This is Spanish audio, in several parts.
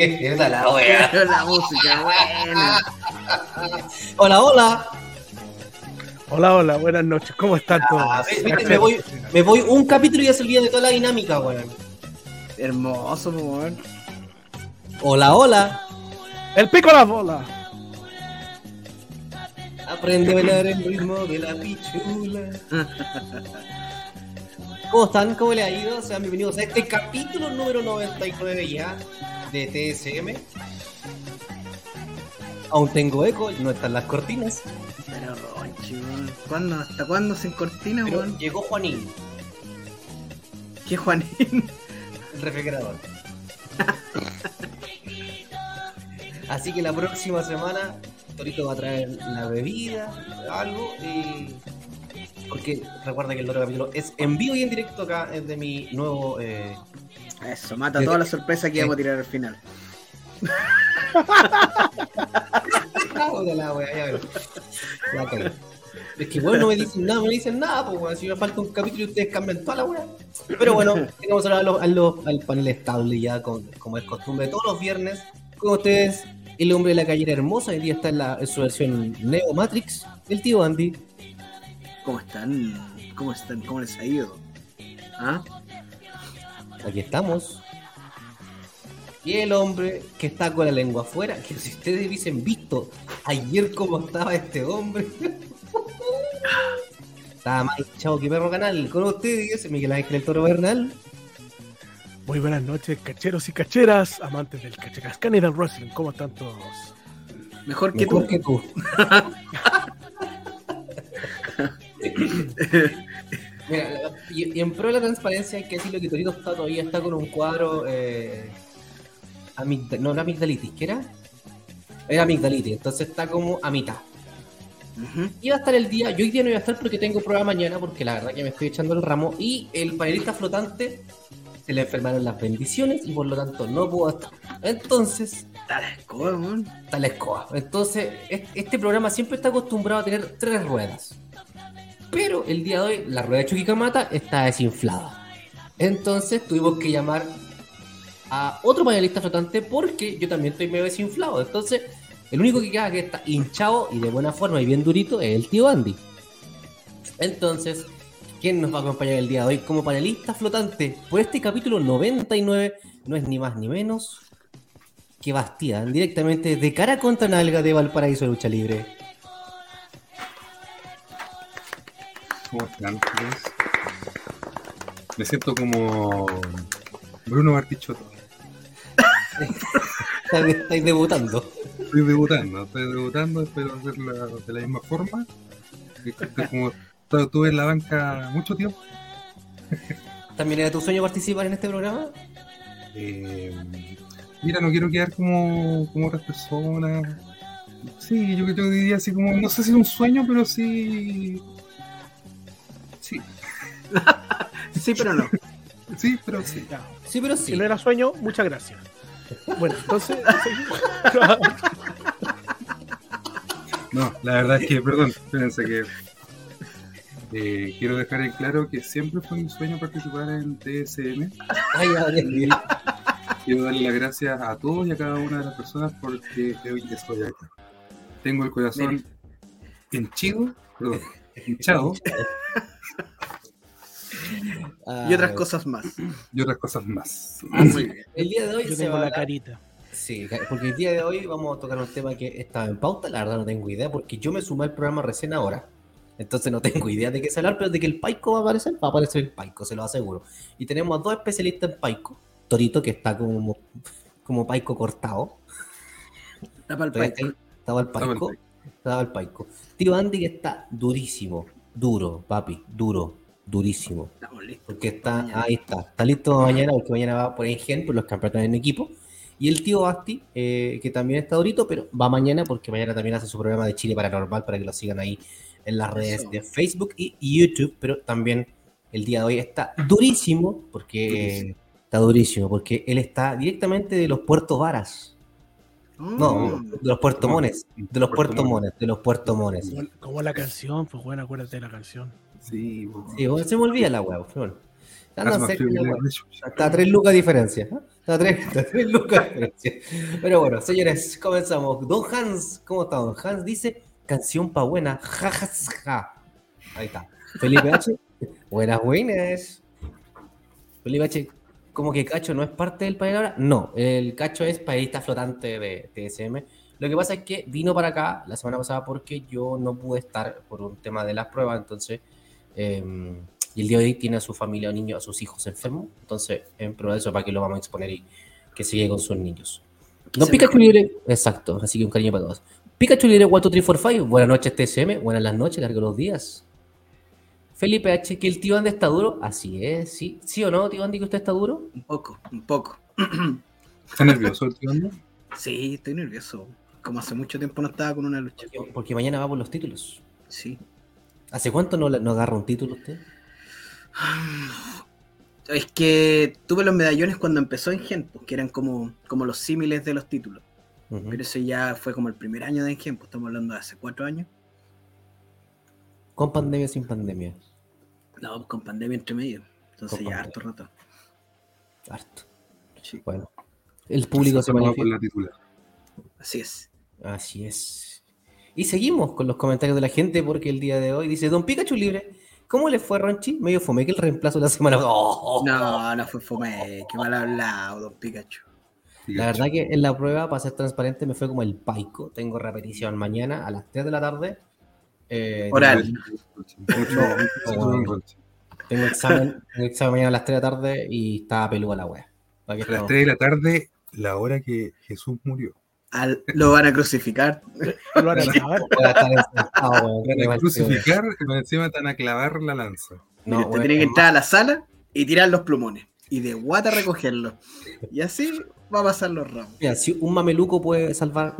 ¿Qué onda la wea? La música, buena. Hola, hola. Hola, hola, buenas noches. ¿Cómo están todos? Ah, viste, me, voy, me voy un capítulo y ya se olvida de toda la dinámica, weón. Hermoso, weón. Hola, hola. El pico a la bola. Aprende a bailar el ritmo de la pichula. ¿Cómo están? ¿Cómo les ha ido? Sean bienvenidos a este capítulo número 99 ya de TSM. Aún tengo eco, no están las cortinas, Pero, Ronchi. ¿Cuándo? ¿Hasta cuándo sin cortina, pero weón? llegó Juanín, ¿Qué Juanín? el refrigerador. Así que la próxima semana Torito va a traer la bebida, algo, y... porque recuerda que el otro capítulo es en vivo y en directo acá, es de mi nuevo... Eh... Eso, mata toda la sorpresa que íbamos a tirar al final. Puta la wea, ya veo. Ya caí. Es que bueno, no me dicen nada, me dicen nada, pues weón. Si me falta un capítulo y ustedes cambian toda la wea. Pero bueno, tenemos ahora a al panel estable ya, con, como es costumbre, todos los viernes. Con ustedes, el hombre de la calle hermosa. Hoy día está en, la, en su versión Neo Matrix, el tío Andy. ¿Cómo están? ¿Cómo están? ¿Cómo les ha ido? ¿Ah? Aquí estamos. Y el hombre que está con la lengua afuera, que si ustedes hubiesen visto ayer cómo estaba este hombre. estaba más hinchado que perro canal. Con ustedes, Miguel Ángel el Toro Bernal. Muy buenas noches, cacheros y cacheras, amantes del cachacascán y del wrestling. ¿Cómo están todos? Mejor que Mejor tú. que tú. Mira, y, y en pro de la transparencia hay que decirlo que Torito está todavía está con un cuadro eh, amigda- no, no amigdalitis, ¿qué era? Era amigdalitis, entonces está como a mitad. Ujú. Iba a estar el día, yo hoy día no iba a estar porque tengo prueba mañana, porque la verdad que me estoy echando el ramo, y el panelista flotante se le enfermaron las bendiciones y por lo tanto no pudo estar. Entonces, Está la escoba, weón. está la escoba. Entonces, es- este programa siempre está acostumbrado a tener tres ruedas. Pero el día de hoy, la rueda de Chuquicamata está desinflada. Entonces, tuvimos que llamar a otro panelista flotante porque yo también estoy medio desinflado. Entonces, el único que queda que está hinchado y de buena forma y bien durito es el tío Andy. Entonces, ¿quién nos va a acompañar el día de hoy como panelista flotante por este capítulo 99? No es ni más ni menos que Bastián, directamente de cara contra nalga de Valparaíso de Lucha Libre. Chicos? Me siento como Bruno Bartichotto. Estáis debutando. Estoy debutando, estoy debutando, espero hacerlo de la misma forma. Como estu- estuve en la banca mucho tiempo. ¿También era tu sueño participar en este programa? Eh, mira, no quiero quedar como, como otras personas. Sí, yo, diría así como, no sé si es un sueño, pero. Sí, Sí, pero no. sí, pero sí. Ya. Sí, pero Si sí. no era sueño, muchas gracias. Bueno, entonces. No, la verdad es que, perdón, espérense que eh, quiero dejar en claro que siempre fue mi sueño participar en TSM. Ay. Quiero darle las gracias a todos y a cada una de las personas porque hoy estoy acá. Tengo el corazón hinchido, perdón, hinchado Y otras cosas más. y otras cosas más. Muy bien. El día de hoy Yo se tengo va a la carita. Sí, porque el día de hoy vamos a tocar un tema que estaba en pauta, la verdad no tengo idea, porque yo me sumé al programa recién ahora. Entonces no tengo idea de qué hablar, pero de que el Paico va a aparecer, va a aparecer el Paico, se lo aseguro. Y tenemos a dos especialistas en Paico. Torito, que está como, como Paico cortado. Tapa el paico. Estaba el Estaba. Paico. Estaba el Paico. Tío Andy que está durísimo. Duro, papi, duro, durísimo. Estamos listos. Porque está, Mañana. ahí está, está listo mañana, porque mañana va por Engen, por los campeonatos en equipo. Y el tío Basti, eh, que también está durito, pero va mañana porque mañana también hace su programa de Chile Paranormal para que lo sigan ahí en las redes Eso. de Facebook y YouTube. Pero también el día de hoy está durísimo, porque Durísimo. está durísimo, porque él está directamente de los puertos Varas. No, Mm. de los Puerto No, Mones. De los Puerto Puerto Mones, de los Puerto Mones. Como, como la canción, pues bueno, acuérdate de la canción. Sí, bueno. Sí, bueno, se me olvida la hueá, bueno. Anda Hace más cerca frío la que la hueá. chucha. Está a tres lucas de diferencia. ¿eh? Está Está tres, está tres lucas. de diferencia. Pero bueno, señores, comenzamos. Don Hans, ¿cómo está Don Hans? Dice, canción pa' buena, ja, ja, ja. Ahí está. Felipe H, buenas, buenas. Felipe H, como que Cacho no es parte del panel ahora. No, el Cacho es país flotante de TSM. Lo que pasa es que vino para acá la semana pasada porque yo no pude estar por un tema de las pruebas, entonces... eh, y el día de hoy tiene a su familia, a niños, a sus hijos enfermos. Entonces, en prueba de eso, para que lo vamos a exponer y que sigue con sus niños. Se Pikachu. Libre, exacto, así que un cariño para todos. Pikachu Libre 12345, buenas noches TSM, buenas las noches, largos los días. Felipe H, que el tío Andy está duro, así es, sí. ¿Sí o no, tío Andy, que usted está duro? Un poco, un poco. ¿Está nervioso el tío Ando? Sí, estoy nervioso. Como hace mucho tiempo no estaba con una lucha. Porque, porque mañana va por los títulos. Sí. ¿Hace cuánto no, no agarra un título usted? Es que tuve los medallones cuando empezó en pues, que eran como, como los símiles de los títulos. Pero eso ya fue como el primer año de Engen, pues estamos hablando de hace cuatro años. Con pandemia, sin pandemia. No, pues con pandemia entre medio. Entonces Con ya pandemia. harto rato. Harto. Sí, Bueno, el público se Vamos manifiesta. con la titular. así es. Así es. Y seguimos con los comentarios de la gente porque el día de hoy dice Don Pikachu libre. ¿Cómo le fue Ronchi? Medio fome que el reemplazo de la semana. ¡Oh! No, no fue fome. Qué mal hablado, don Pikachu. La verdad que en la prueba, para ser transparente, me fue como el paico. Tengo repetición mañana a las 3 de la tarde. Eh, Oral. Mucho- Tengo examen, tengo examen mañana a las 3 de la tarde y estaba peluda la wea. ¿Para qué A las estamos? 3 de la tarde, la hora que Jesús murió. Al- lo van a crucificar. Lo van a. Qué Van a mal, crucificar y por encima te van a clavar la lanza. No, Mira, te tienen que entrar a la sala y tirar los plumones. Y de guata recogerlos. Y así va a pasar los ramos. Mira, si un mameluco puede salvar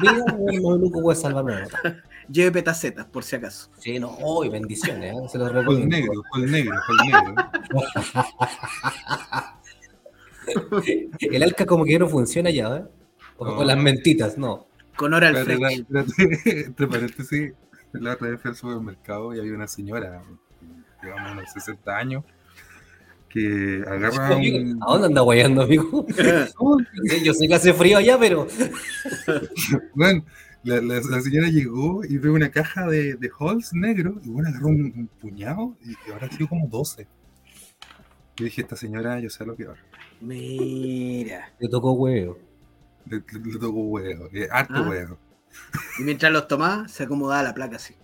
vida, un mameluco puede salvar una nota. Lleve petacetas, por si acaso. Sí, no, hoy bendiciones, ¿eh? se los Con recomiendo. negro, con negro, con negro. El alca como que no funciona ya, ¿eh? O No. con las mentitas, no. Con hora al entre paréntesis, la otra vez fui al supermercado y había una señora, digamos unos 60 años, que agarra un... ¿A dónde anda guayando, amigo? Yo sé que hace frío allá, pero. Bueno, la, la- la señora llegó y ve una caja de, de Halls negro y bueno, agarró un, un puñado y, y ahora sido como 12. Yo dije, esta señora, yo sé lo que va. Mira. Le tocó huevo. Le, le- le tocó huevo, eh, harto Ah. huevo. Y mientras los tomaba, se acomodaba la placa así.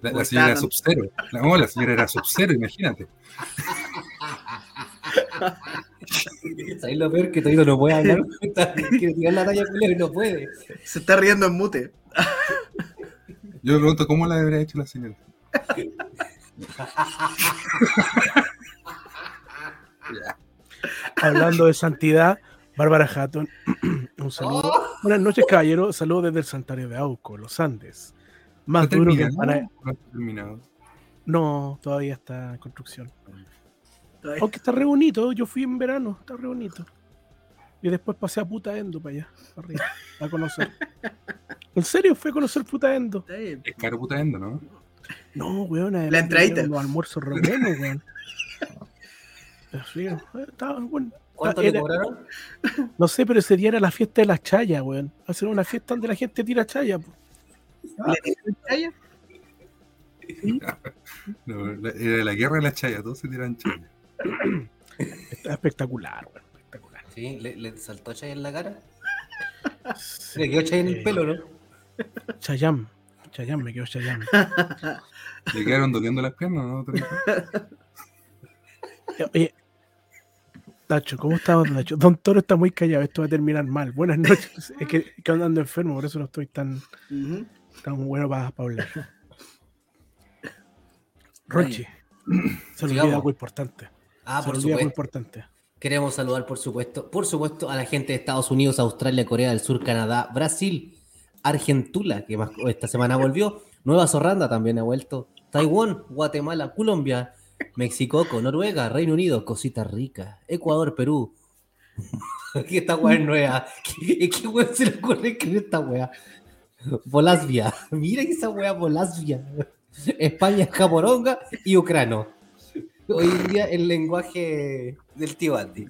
La, señora era sub-zero. La, no, la señora era sub-zero, imagínate. ¿Sabes lo peor? Que todavía no puede hablar. Quiere tirar la talla culero y no puede. Se está riendo en mute. Yo me pregunto, ¿cómo la habría hecho la señora? Hablando de santidad, Bárbara Hatton, un saludo. Buenas noches, caballero. Saludos desde el santuario de Auco, los Andes. Más ¿Está duro que empana- No terminado. No, todavía está en construcción. Todavía- Aunque está re bonito, yo fui en verano, está re bonito. Y después pasé a Puta Endo para allá, para arriba, a conocer. ¿En serio fue a conocer Puta Endo? Es caro puta endo, ¿no? No, weón. La entradita. Los almuerzos re buenos, weón. Pero sí, eh, estaba bueno. ¿Cuánto Era- le cobraron? No sé, pero ese día era la fiesta de las chayas, weón. Hacer una fiesta donde la gente tira chaya. po. ¿Le dieron chaya? No, era la guerra de la chaya, todos se tiran chaya. Está espectacular, weón. Espectacular. Sí, le, le saltó Chay en la cara. Le quedó Chay en el pelo, ¿no? Chayam. Chayam, me quedo Chayam. Le quedaron doliendo las piernas, ¿no? Oye, Tacho, ¿cómo estamos, Tacho? Don Toro está muy callado, esto va a terminar mal. Buenas noches. Es que, que andando enfermo, por eso no estoy tan, tan bueno para, para hablar. Rochi, se olvida algo importante. Ah, se por olvida algo supuesto. importante. Queremos saludar, por supuesto, por supuesto, a la gente de Estados Unidos, Australia, Corea del Sur, Canadá, Brasil, Argentula, que más esta semana volvió, Nueva Zorranda también ha vuelto, Taiwán, Guatemala, Colombia, México, Noruega, Reino Unido, Cosita Rica, Ecuador, Perú. Aquí esta weá es nueva. ¿Qué, qué weá se le ocurre escribir esta weá? Bolasvia. Mira que esa weá, Bolasvia. España, Japoronga y Ucrano. Hoy en día el lenguaje del tío Andy.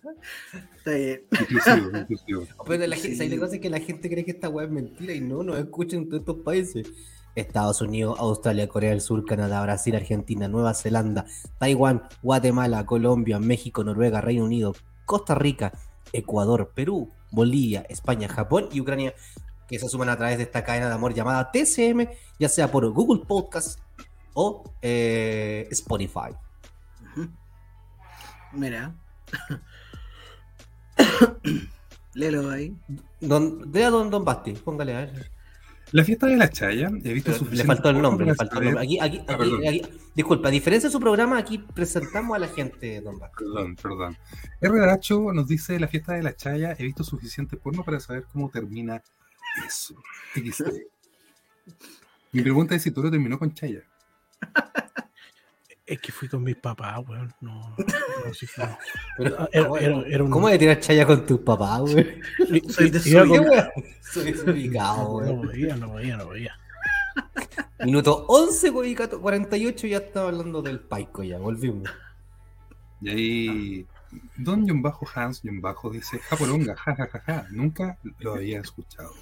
Está bien. Inclusivo, inclusivo. Pero la gente, Sí. la cosa es que la gente cree que esta weá es mentira y no, nos escuchan en todos estos países. Estados Unidos, Australia, Corea del Sur, Canadá, Brasil, Argentina, Nueva Zelanda, Taiwán, Guatemala, Colombia, México, Noruega, Reino Unido, Costa Rica, Ecuador, Perú, Bolivia, España, Japón y Ucrania, que se suman a través de esta cadena de amor llamada TCM, ya sea por Google Podcast o eh, Spotify. Mira. Léelo ahí. Don, vea Don, don Basti, póngale a ver. La fiesta de la Chaya, he visto Pero le suficiente faltó el nombre, le faltó el nombre. Aquí, aquí, Ah, aquí- disculpa, a diferencia de su programa, aquí presentamos a la gente, Don Basti. Perdón, perdón. RDH nos dice la fiesta de la Chaya, he visto suficiente porno para saber cómo termina eso. Mi pregunta es si tú lo terminó con Chaya. Es que fui con mis papás, weón. No, no, sí fue. Pero, Ah, Era, ¿cómo- era- era un- ¿Cómo de tirar chaya con tus papás, weón? Soy desubicado, No güey. veía, no veía, no veía. Minuto 11, güey, 48, ya estaba hablando del paico, ya, volvimos. Y ahí Don John Bajo Hans John Bajo dice Japoronga, jajajaja, nunca lo había escuchado.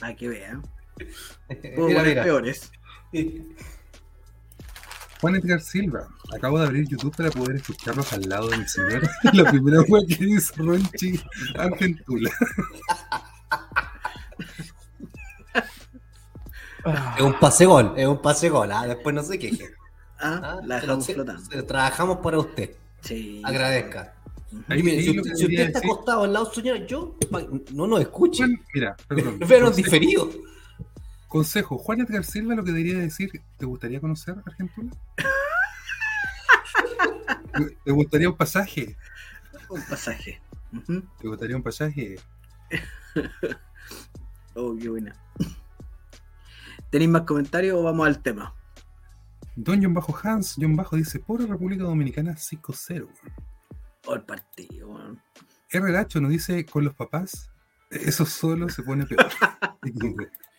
Para que vean. Puedo poner mira. peores. Juan Edgar Silva, acabo de abrir YouTube para poder escucharlos al lado de mi señora. La primera fue que dice Ronchi Argentula. Es un pase gol, es un pase gol, ah, después no se queje. Ah, Ah, la dejamos lo- flotando. trabajamos para usted, Sí. agradezca. Ahí- mire, si, usted- si está decir- acostado al lado de su señora, yo, no nos escuche, mira, perdón. consejo- diferido. Consejo, Juan Edgar Silva lo que debería decir, ¿te gustaría conocer Argentina? ¿Te gustaría un pasaje? Un pasaje. ¿Te gustaría un pasaje? Oh, qué buena. ¿Tenéis más comentarios o vamos al tema? Don John Bajo Hans, John Bajo dice, pobre República Dominicana 5-0. Oh, el partido, weón. R. Gacho nos dice, con los papás, eso solo se pone peor.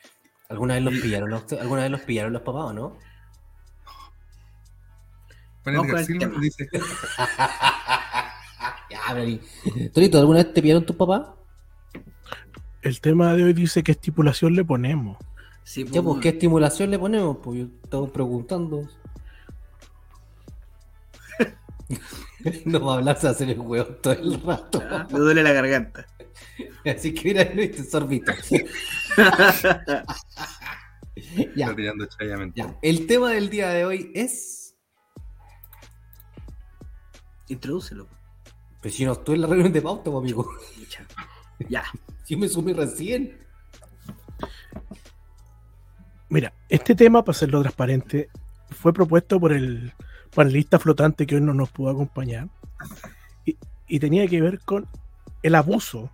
¿Alguna vez los pillaron, a usted? ¿Alguna vez los pillaron los papás o no? Vamos con el tema. dice, ya, Torito, ¿alguna vez te pillaron tus papás? el tema de hoy dice qué estipulación le ponemos. Sí, Ya, pues, weón. ¿qué estimulación le ponemos? Pues yo estaba preguntando. no va a hablar, se va a hacer el huevo todo el rato. Ah, Me duele la garganta. Así que mira, Luis, te sorbito. ya, ya. El tema del día de hoy es. Introdúcelo. Pues si no estoy en la reunión de pauta, amigo. Ya. Yo me sumé recién. Mira, este tema, para hacerlo transparente, fue propuesto por el panelista flotante que hoy no nos pudo acompañar y, y tenía que ver con el abuso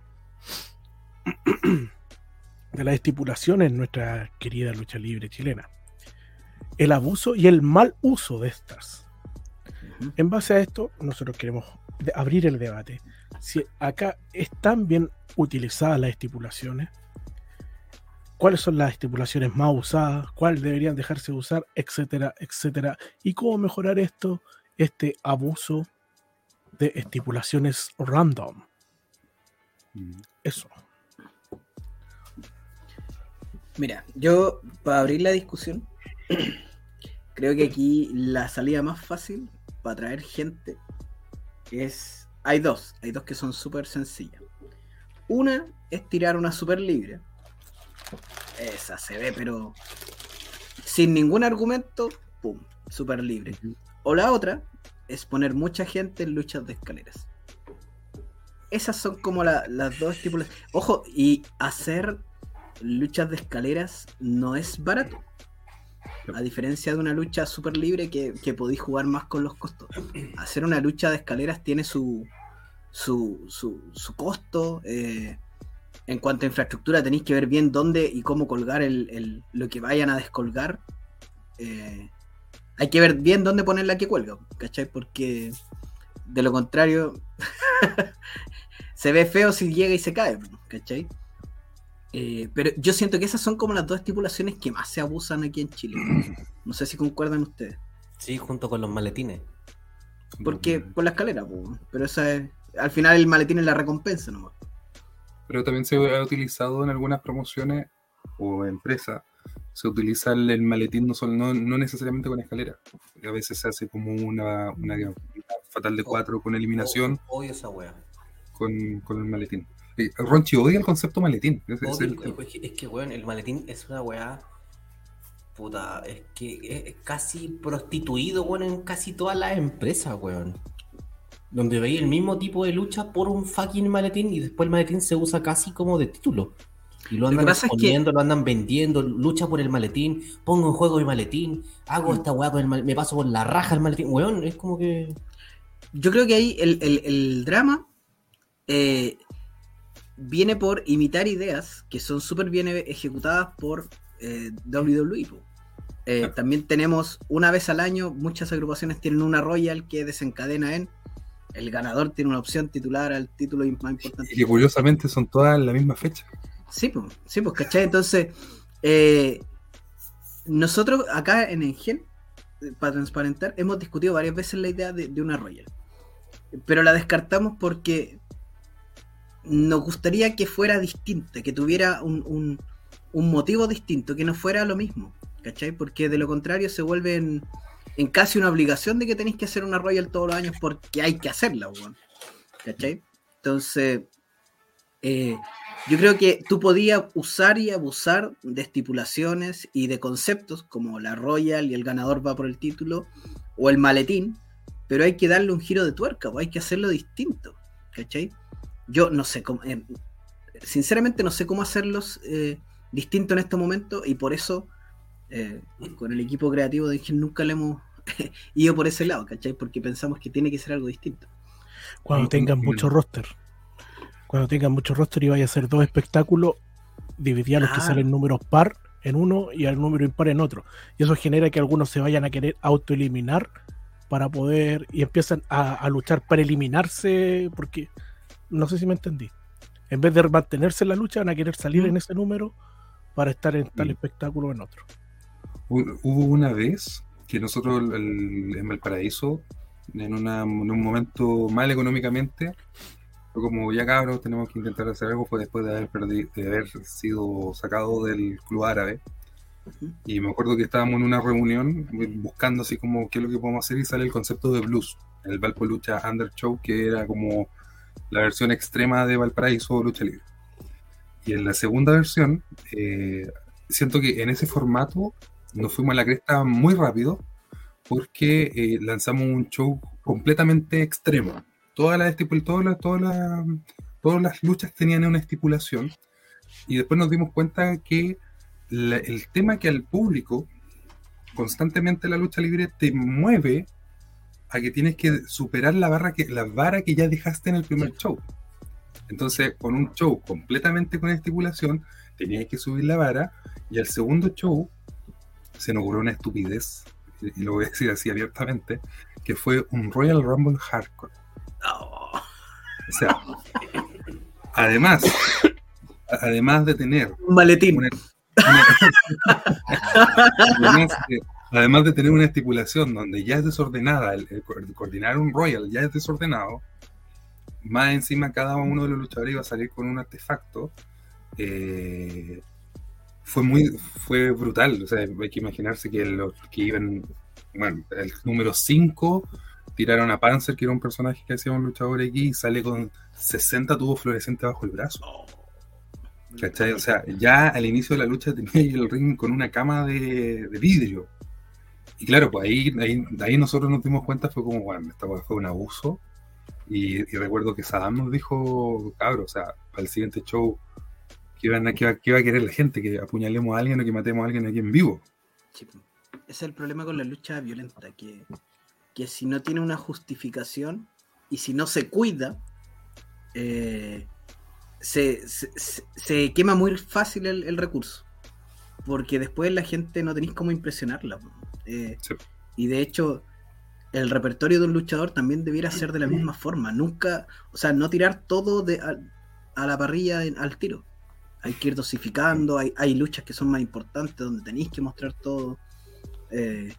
de las estipulaciones en nuestra querida lucha libre chilena. El abuso y el mal uso de estas. En base a esto, nosotros queremos abrir el debate. Si acá están bien utilizadas las estipulaciones, cuáles son las estipulaciones más usadas, cuáles deberían dejarse de usar, etcétera, etcétera, y cómo mejorar esto, este abuso de estipulaciones random. Mm. Eso. Mira, yo para abrir la discusión, creo que aquí la salida más fácil para atraer gente es. Hay dos, hay dos que son súper sencillas. Una es tirar una super libre. Esa se ve, pero sin ningún argumento, pum, super libre. O la otra es poner mucha gente en luchas de escaleras. Esas son como la- las dos tipos. Ojo, y hacer luchas de escaleras no es barato. A diferencia de una lucha super libre que, que podéis jugar más con los costos. Hacer una lucha de escaleras tiene su, su, su, su costo. eh, en cuanto a infraestructura, tenéis que ver bien dónde y cómo colgar el, el- lo que vayan a descolgar. Eh, hay que ver bien dónde poner la que cuelga, ¿cachai? Porque de lo contrario, se ve feo si llega y se cae, ¿cachai? Eh, pero yo siento que esas son como las dos estipulaciones que más se abusan aquí en Chile. No sé si concuerdan ustedes. Sí, junto con los maletines. Porque por la escalera, pero esa es, al final el maletín es la recompensa nomás. Pero también se ha utilizado en algunas promociones o empresas, se utiliza el, maletín no, solo, no, no necesariamente con escalera. A veces se hace como una, una, una fatal de cuatro con eliminación Odio esa wea. con, con el maletín. Eh, Ronchi odia el concepto maletín. Es- es Odio el- el- es, que, es que, weón, el maletín es una weá. Puta, es que es casi prostituido, weón, en casi todas las empresas, weón. Donde veis el mismo tipo de lucha por un fucking maletín y después el maletín se usa casi como de título. Y lo andan pasa es que- exponiendo, lo andan vendiendo, lucha por el maletín, pongo en juego el maletín, hago Mm. esta weá con el maletín, me paso por la raja el maletín, weón, es como que. Yo creo que ahí el, el- el drama eh, viene por imitar ideas que son súper bien e- ejecutadas por eh, WWE. Eh, Claro. También tenemos una vez al año, muchas agrupaciones tienen una Royal que desencadena en el ganador tiene una opción titular al título más importante. y que curiosamente son todas en la misma fecha. Sí, pues, sí, pues, ¿cachai? Entonces, eh, nosotros acá en Engen, eh, para transparentar, hemos discutido varias veces la idea de, de una Royal. Pero la descartamos porque nos gustaría que fuera distinta, que tuviera un, un- un motivo distinto, que no fuera lo mismo, ¿cachai? Porque de lo contrario se vuelve en, casi una obligación de que tenéis que hacer una Royal todos los años porque hay que hacerla, weón. ¿cachai? Entonces, eh, yo creo que tú podías usar y abusar de estipulaciones y de conceptos como la Royal y el ganador va por el título o el maletín, pero hay que darle un giro de tuerca, o hay que hacerlo distinto, ¿cachai? Yo no sé cómo, eh, sinceramente no sé cómo hacerlos eh, distintos en este momento y por eso eh, con el equipo creativo de Engine nunca le hemos ido por ese lado, ¿cachai? Porque pensamos que tiene que ser algo distinto. Cuando tengan mucho roster. Cuando tengan mucho roster y vaya a hacer dos espectáculos, dividir a los que Claro. salen números par en uno y al número impar en otro. Y eso genera que algunos se vayan a querer autoeliminar para poder y empiezan a, a luchar para eliminarse, porque no sé si me entendí. En vez de mantenerse en la lucha, van a querer salir Mm. en ese número para estar en tal Mm. espectáculo o en otro. Hu- Hubo una vez que nosotros el- en Valparaíso, en, una- en un momento mal económicamente, como ya cabros, tenemos que intentar hacer algo, fue después de haber, perdi- de haber sido sacado del club árabe. Y me acuerdo que estábamos en una reunión buscando así como qué es lo que podemos hacer y sale el concepto de blues, el Valpo Lucha Under Show, que era como la versión extrema de Valparaíso Lucha Libre. Y en la segunda versión, eh, siento que en ese formato nos fuimos a la cresta muy rápido porque eh, lanzamos un show completamente extremo. Todas las, todas todas las, todas las luchas tenían una estipulación y después nos dimos cuenta que el tema que al público constantemente la lucha libre te mueve a que tienes que superar la barra que la vara que ya dejaste en el primer show. Entonces, con un show completamente con estipulación, tenías que subir la vara y al segundo show se nos ocurrió una estupidez, y lo voy a decir así abiertamente, que fue un Royal Rumble Hardcore. Oh, O sea, además, además de tener un maletín. una- una- además, de, además de tener una estipulación donde ya es desordenada, el, el co- el coordinar un Royal ya es desordenado, más encima cada uno de los luchadores iba a salir con un artefacto, eh, fue muy fue brutal. O sea, hay que imaginarse que los que iban, bueno, el número 5 tiraron a Panzer, que era un personaje que hacía un luchador aquí, y sale con 60 tubos fluorescentes bajo el brazo. ¿Cachai? O sea, ya al inicio de la lucha tenía el ring con una cama de, vidrio. Y claro, pues ahí, ahí, ahí nosotros nos dimos cuenta, fue como, bueno, esta fue un abuso. Y, y recuerdo que Saddam nos dijo, cabrón, o sea, para el siguiente show, ¿qué, van a, qué, va, qué va a querer la gente? ¿Que apuñalemos a alguien o que matemos a alguien aquí en vivo? Sí. Ese es el problema con la lucha violenta, que, que si no tiene una justificación y si no se cuida, eh, se, se- quema muy fácil el, el recurso. Porque después la gente no tenéis cómo impresionarla. Eh, Sí. Y de hecho, el repertorio de un luchador también debiera ser de la misma forma. Nunca, o sea, no tirar todo de, a, a la parrilla en- al tiro. Hay que ir dosificando, hay, hay luchas que son más importantes donde tenéis que mostrar todo. Eh,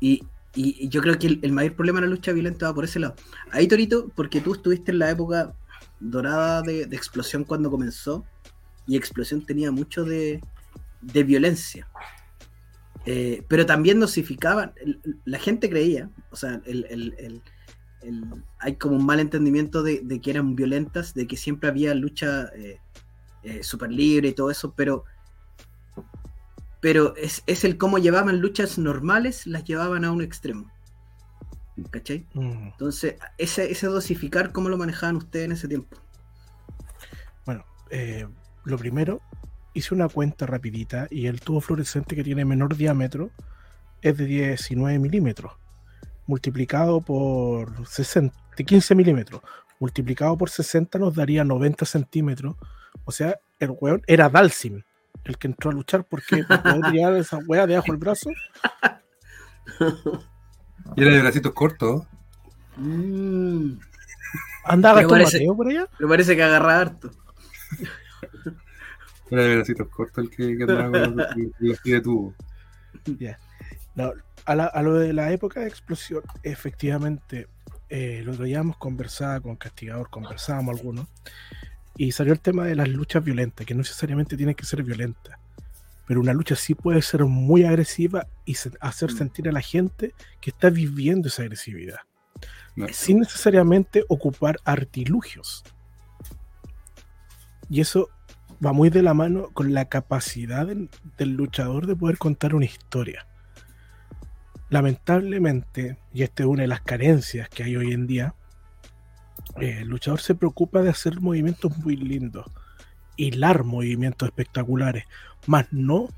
y Y yo creo que el, mayor problema de la lucha violenta va por ese lado. Ahí, Torito, porque tú estuviste en la época dorada de, de Explosión cuando comenzó, y Explosión tenía mucho de, de violencia. Eh, pero también dosificaban, la gente creía, o sea, el- hay como un mal entendimiento de, de que eran violentas, de que siempre había lucha eh, eh, super libre y todo eso, pero pero es, es el cómo llevaban luchas normales, las llevaban a un extremo. ¿Cachai? Mm. Entonces, ese, ese dosificar, ¿cómo lo manejaban ustedes en ese tiempo? Bueno, eh, lo primero, hice una cuenta rapidita y el tubo fluorescente que tiene menor diámetro es de 19 milímetros, multiplicado por 60, de 15 milímetros, multiplicado por 60 nos daría 90 centímetros. O sea, el weón era Dalsim, el que entró a luchar porque poder tirar esa wea debajo del brazo. Y era de bracitos cortos. Mm, Andaba parece- Mateo por allá. me parece que agarra harto. Era de bracitos cortos el que, que andaba con los, con los pies de tubo. No, a, la- a lo de la época de explosión, efectivamente, eh, lo veíamos conversaba con Castigador, conversábamos algunos, y salió el tema de las luchas violentas, que no necesariamente tienen que ser violentas, pero una lucha sí puede ser muy agresiva y se- hacer Mm. sentir a la gente que está viviendo esa agresividad, No. sin necesariamente ocupar artilugios. Y eso va muy de la mano con la capacidad del, del luchador de poder contar una historia. Lamentablemente, y esta es una de las carencias que hay hoy en día, el luchador se preocupa de hacer movimientos muy lindos, hilar movimientos espectaculares, más no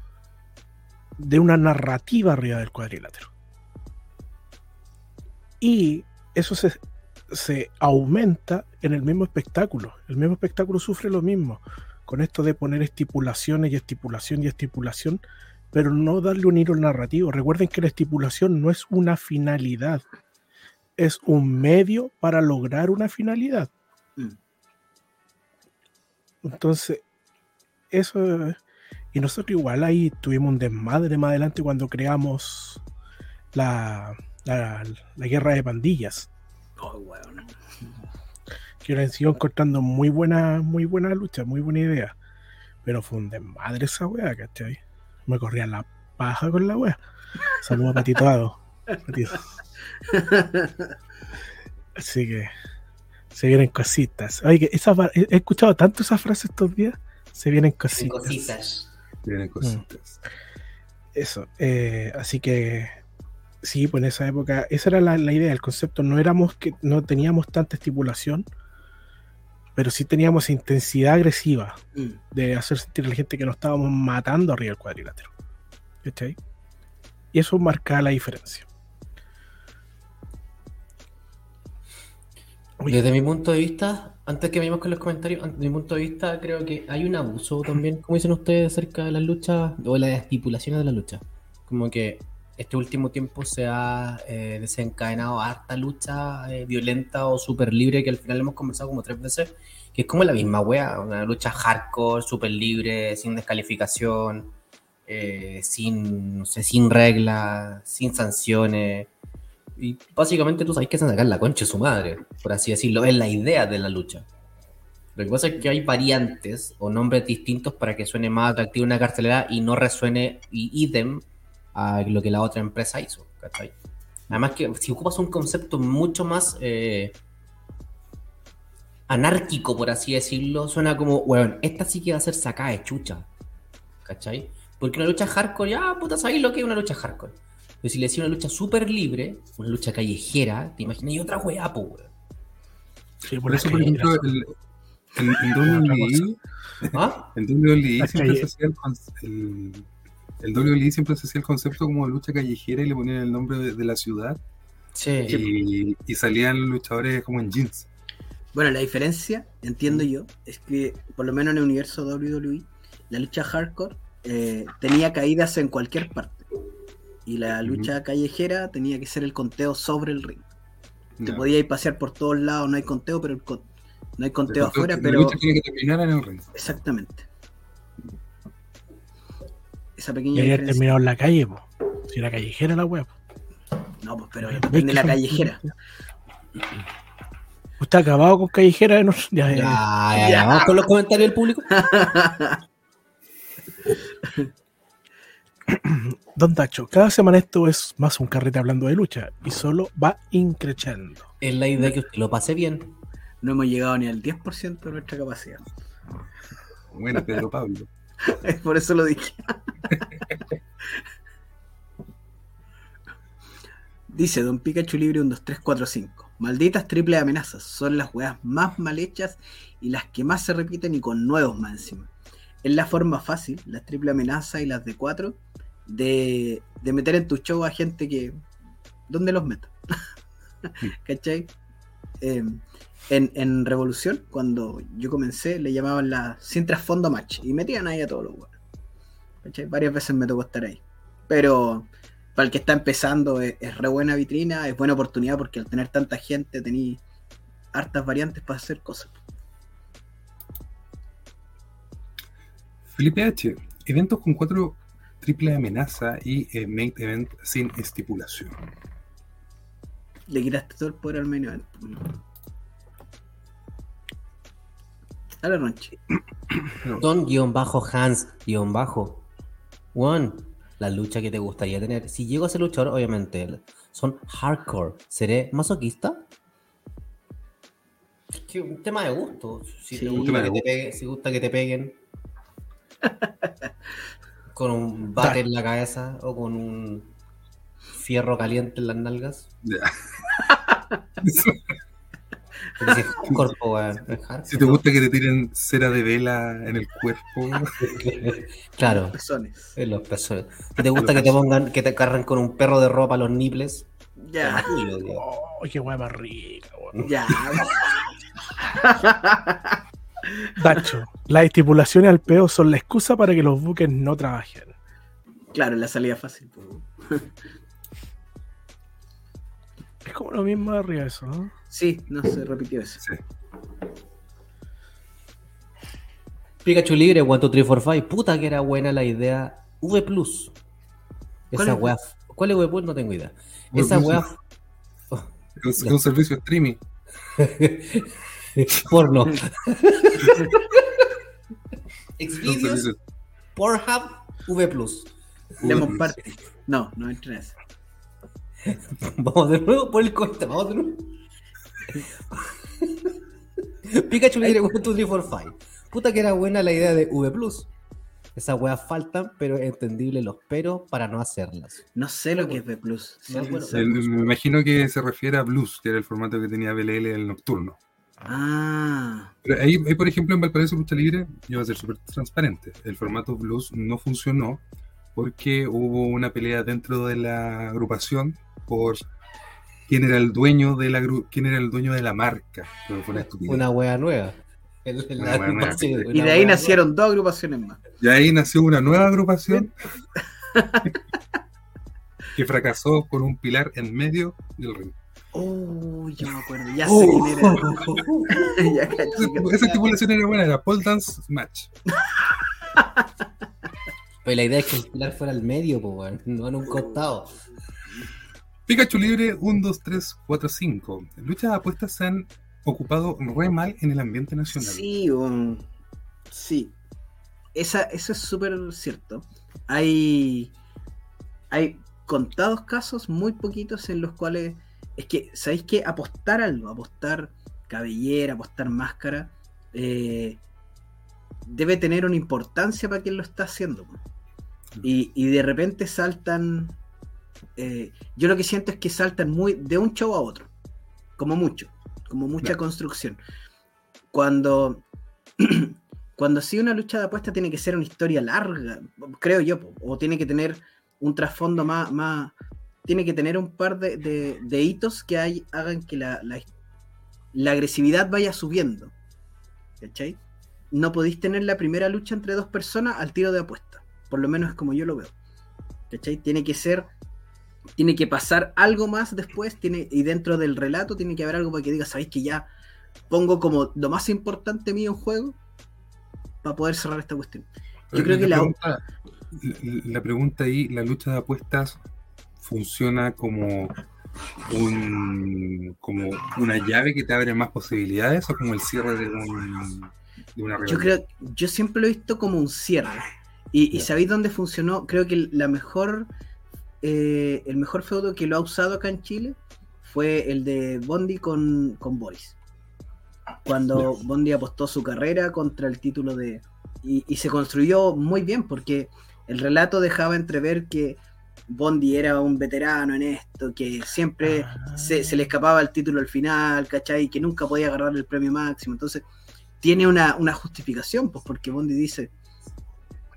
de una narrativa arriba del cuadrilátero. Y eso se, se aumenta en el mismo espectáculo. El mismo espectáculo sufre lo mismo, con esto de poner estipulaciones y estipulación y estipulación, pero no darle un hilo narrativo. Recuerden que la estipulación no es una finalidad, es un medio para lograr una finalidad. Mm. Entonces, eso es- Y nosotros igual ahí tuvimos un desmadre más adelante cuando creamos la, la, la guerra de pandillas. Oh, weón. Que la siguió encontrando muy buena, muy buena lucha, muy buena idea. Pero fue un desmadre esa wea, ¿cachai? Me corría la paja con la wea. Saludos a. Patito. Así que se vienen cositas. Oye, que esa, he escuchado tanto esa frase estos días. Se vienen cositas. Cositas. Tienen cositas. Eso. eh, así que sí, pues en esa época, esa era la, la idea, el concepto. No éramos que no teníamos tanta estipulación, pero sí teníamos intensidad agresiva Mm. de hacer sentir a la gente que nos estábamos matando arriba del cuadrilátero. ¿Cachai? Y eso marca la diferencia. Desde mi punto de vista, antes que vayamos con los comentarios, desde mi punto de vista creo que hay un abuso también, como dicen ustedes, acerca de las luchas o las estipulaciones de la lucha. Como que este último tiempo se ha eh, desencadenado harta lucha eh, violenta o súper libre que al final hemos conversado como tres veces, que es como la misma wea, una lucha hardcore, súper libre, sin descalificación, eh, sin, no sé, sin reglas, sin sanciones. Y básicamente tú sabes que se sacar la concha de su madre, por así decirlo, es la idea de la lucha. Lo que pasa es que hay variantes o nombres distintos para que suene más atractivo una cartelera y no resuene y idem a lo que la otra empresa hizo. ¿cachai? Además que si ocupas un concepto mucho más eh, anárquico, por así decirlo, suena como, weón, esta sí que va a ser sacada de chucha. ¿Cachai? Porque una lucha hardcore, ya, puta, sabéis lo que es una lucha hardcore. Pero si le decía una lucha súper libre, una lucha callejera, te imaginas y otra weá, po, weón. Sí, Por eso, por ejemplo, el, el, el WWE, ¿Ah? el WWE Las siempre se hacía el, el, el WWE siempre se hacía el concepto como lucha callejera y le ponían el nombre de, de la ciudad Sí. y, y salían luchadores como en jeans. Bueno, la diferencia, entiendo yo, es que por lo menos en el universo WWE, la lucha hardcore eh, tenía caídas en cualquier parte. Y la lucha callejera tenía que ser el conteo sobre el ring. Te Ya. podías ir pasear por todos lados, no hay conteo, pero el con- no hay conteo afuera, la pero lucha tiene que terminar en el ring. exactamente. Esa pequeña había terminado en la calle, po. Si era callejera la web. No, No, pues, pero depende de la callejera. ¿Usted ha acabado con callejera? No, ya, ya, Ya, ya. ya, Ya. Vamos con los comentarios del público. Don Tacho, cada semana esto es más un carrete hablando de lucha y solo va increchando. Es la idea que usted lo pase bien. No hemos llegado ni al 10% de nuestra capacidad. Bueno, Pedro Pablo. Por eso lo dije. Dice Don Pikachu Libre 1, 2, 3, 4, 5. Malditas triple amenazas. Son las weas más mal hechas y las que más se repiten y con nuevos más encima. Es la forma fácil, las triple amenazas y las de 4, de, de meter en tu show a gente que. ¿Dónde los meto? ¿Cachai? Eh, en, en Revolución, cuando yo comencé, le llamaban la sin trasfondo match y metían ahí a todos los weones. ¿Cachai? Varias veces me tocó estar ahí. Pero para el que está empezando es, es re buena vitrina, es buena oportunidad porque al tener tanta gente tenéis hartas variantes para hacer cosas. Felipe H. Eventos con cuatro triple amenaza y eh, main event sin estipulación. Le quitaste todo el poder al main event. Dale, Ronchi. Don guion bajo Hans guion bajo. One, la lucha que te gustaría tener. Si llego a ser luchador, obviamente son hardcore. ¿Seré masoquista? Es que un tema de gusto. Si Sí. te gusta que te pegue- si gusta que te peguen con un bate en la cabeza o con un fierro caliente en las nalgas. Porque si es hardcore, weón, es hardcore. si te gusta que te tiren cera de vela en el cuerpo, Claro. Pezones. En los pezones. Si te gusta que te pongan, que te carren con un perro de ropa a los niples, Ya. Oh, qué hueá más rica, weón. ya. Tacho, las estipulaciones al peo son la excusa para que los buques no trabajen. claro, la salida fácil. po. Es como lo mismo de arriba eso, ¿no? Sí, no se repitió eso. sí. Pikachu libre, 1, 2, 3, 4, 5. Puta que era buena la idea. V Plus. ¿Cuál Esa es? weá. ¿Cuál es V Plus? No tengo idea. Esa weá. es, es un servicio streaming. Porno. Xvideos, Pornhub, V Plus. Lemon Party. No, no entra en eso. Vamos de nuevo por el coste. Vamos de nuevo. Pikachu libre, 1, 2, 3, 4, 5. Puta que era buena la idea de V Plus. Esas weas faltan, pero es entendible los peros para no hacerlas. No sé lo que es B No, bueno, me imagino que se refiere a Blues, que era el formato que tenía BLL el nocturno. Ah, Pero ahí, ahí, por ejemplo, en Valparaíso Lucha Libre, yo voy a ser súper transparente. El formato Blues no funcionó porque hubo una pelea dentro de la agrupación por quién era el dueño de la quién era el dueño de la marca. Fue una. Una wea nueva. El- el- Una la wea nueva. agrupación, y una de ahí nacieron dos agrupaciones más. Y ahí nació una nueva agrupación que fracasó con un pilar en medio del ring. Oh, ya me acuerdo. Ya nueva. sé quién era. Oh. ya Esa estipulación era buena, era pole dance match. Pero la idea es que el pilar fuera al medio, po, no en un costado. Pikachu Libre 1, 2, 3, 4, 5. Luchas de apuestas se han ocupado re mal en el ambiente nacional. Sí, um, sí. Esa, eso es súper cierto. Hay, hay contados casos, muy poquitos, en los cuales es que, ¿sabéis que Apostar algo, apostar cabellera, apostar máscara, eh, debe tener una importancia para quien lo está haciendo. po. Y, y de repente saltan, eh, yo lo que siento es que saltan muy de un show a otro, como mucho, como mucha construcción. Cuando, cuando sí una lucha de apuesta tiene que ser una historia larga, creo yo, o tiene que tener un trasfondo más, más tiene que tener un par de, de- de hitos que hay, hagan que la, la- la agresividad vaya subiendo. ¿Cachai? No podéis tener la primera lucha entre dos personas al tiro de apuesta. Por lo menos es como yo lo veo. ¿Cachai? Tiene que ser. Tiene que pasar algo más después. Tiene, y dentro del relato tiene que haber algo para que diga, ¿sabéis que ya pongo como lo más importante mío en juego? Para poder cerrar esta cuestión. Yo creo que la- pregunta, la- la pregunta ahí, ¿la lucha de apuestas funciona como un como una llave que te abre más posibilidades o como el cierre de, un, de una Yo creo, yo siempre lo he visto como un cierre. Y, y ¿sabéis dónde funcionó? Creo que la mejor, eh, el mejor feudo que lo ha usado acá en Chile fue el de Bondi con, con Boris. Cuando Bondi apostó su carrera contra el título de... Y, y se construyó muy bien porque el relato dejaba entrever que Bondi era un veterano en esto, que siempre Ah. se, se le escapaba el título al final, ¿cachai? Que nunca podía agarrar el premio máximo. Entonces, tiene una, una justificación, pues porque Bondi dice,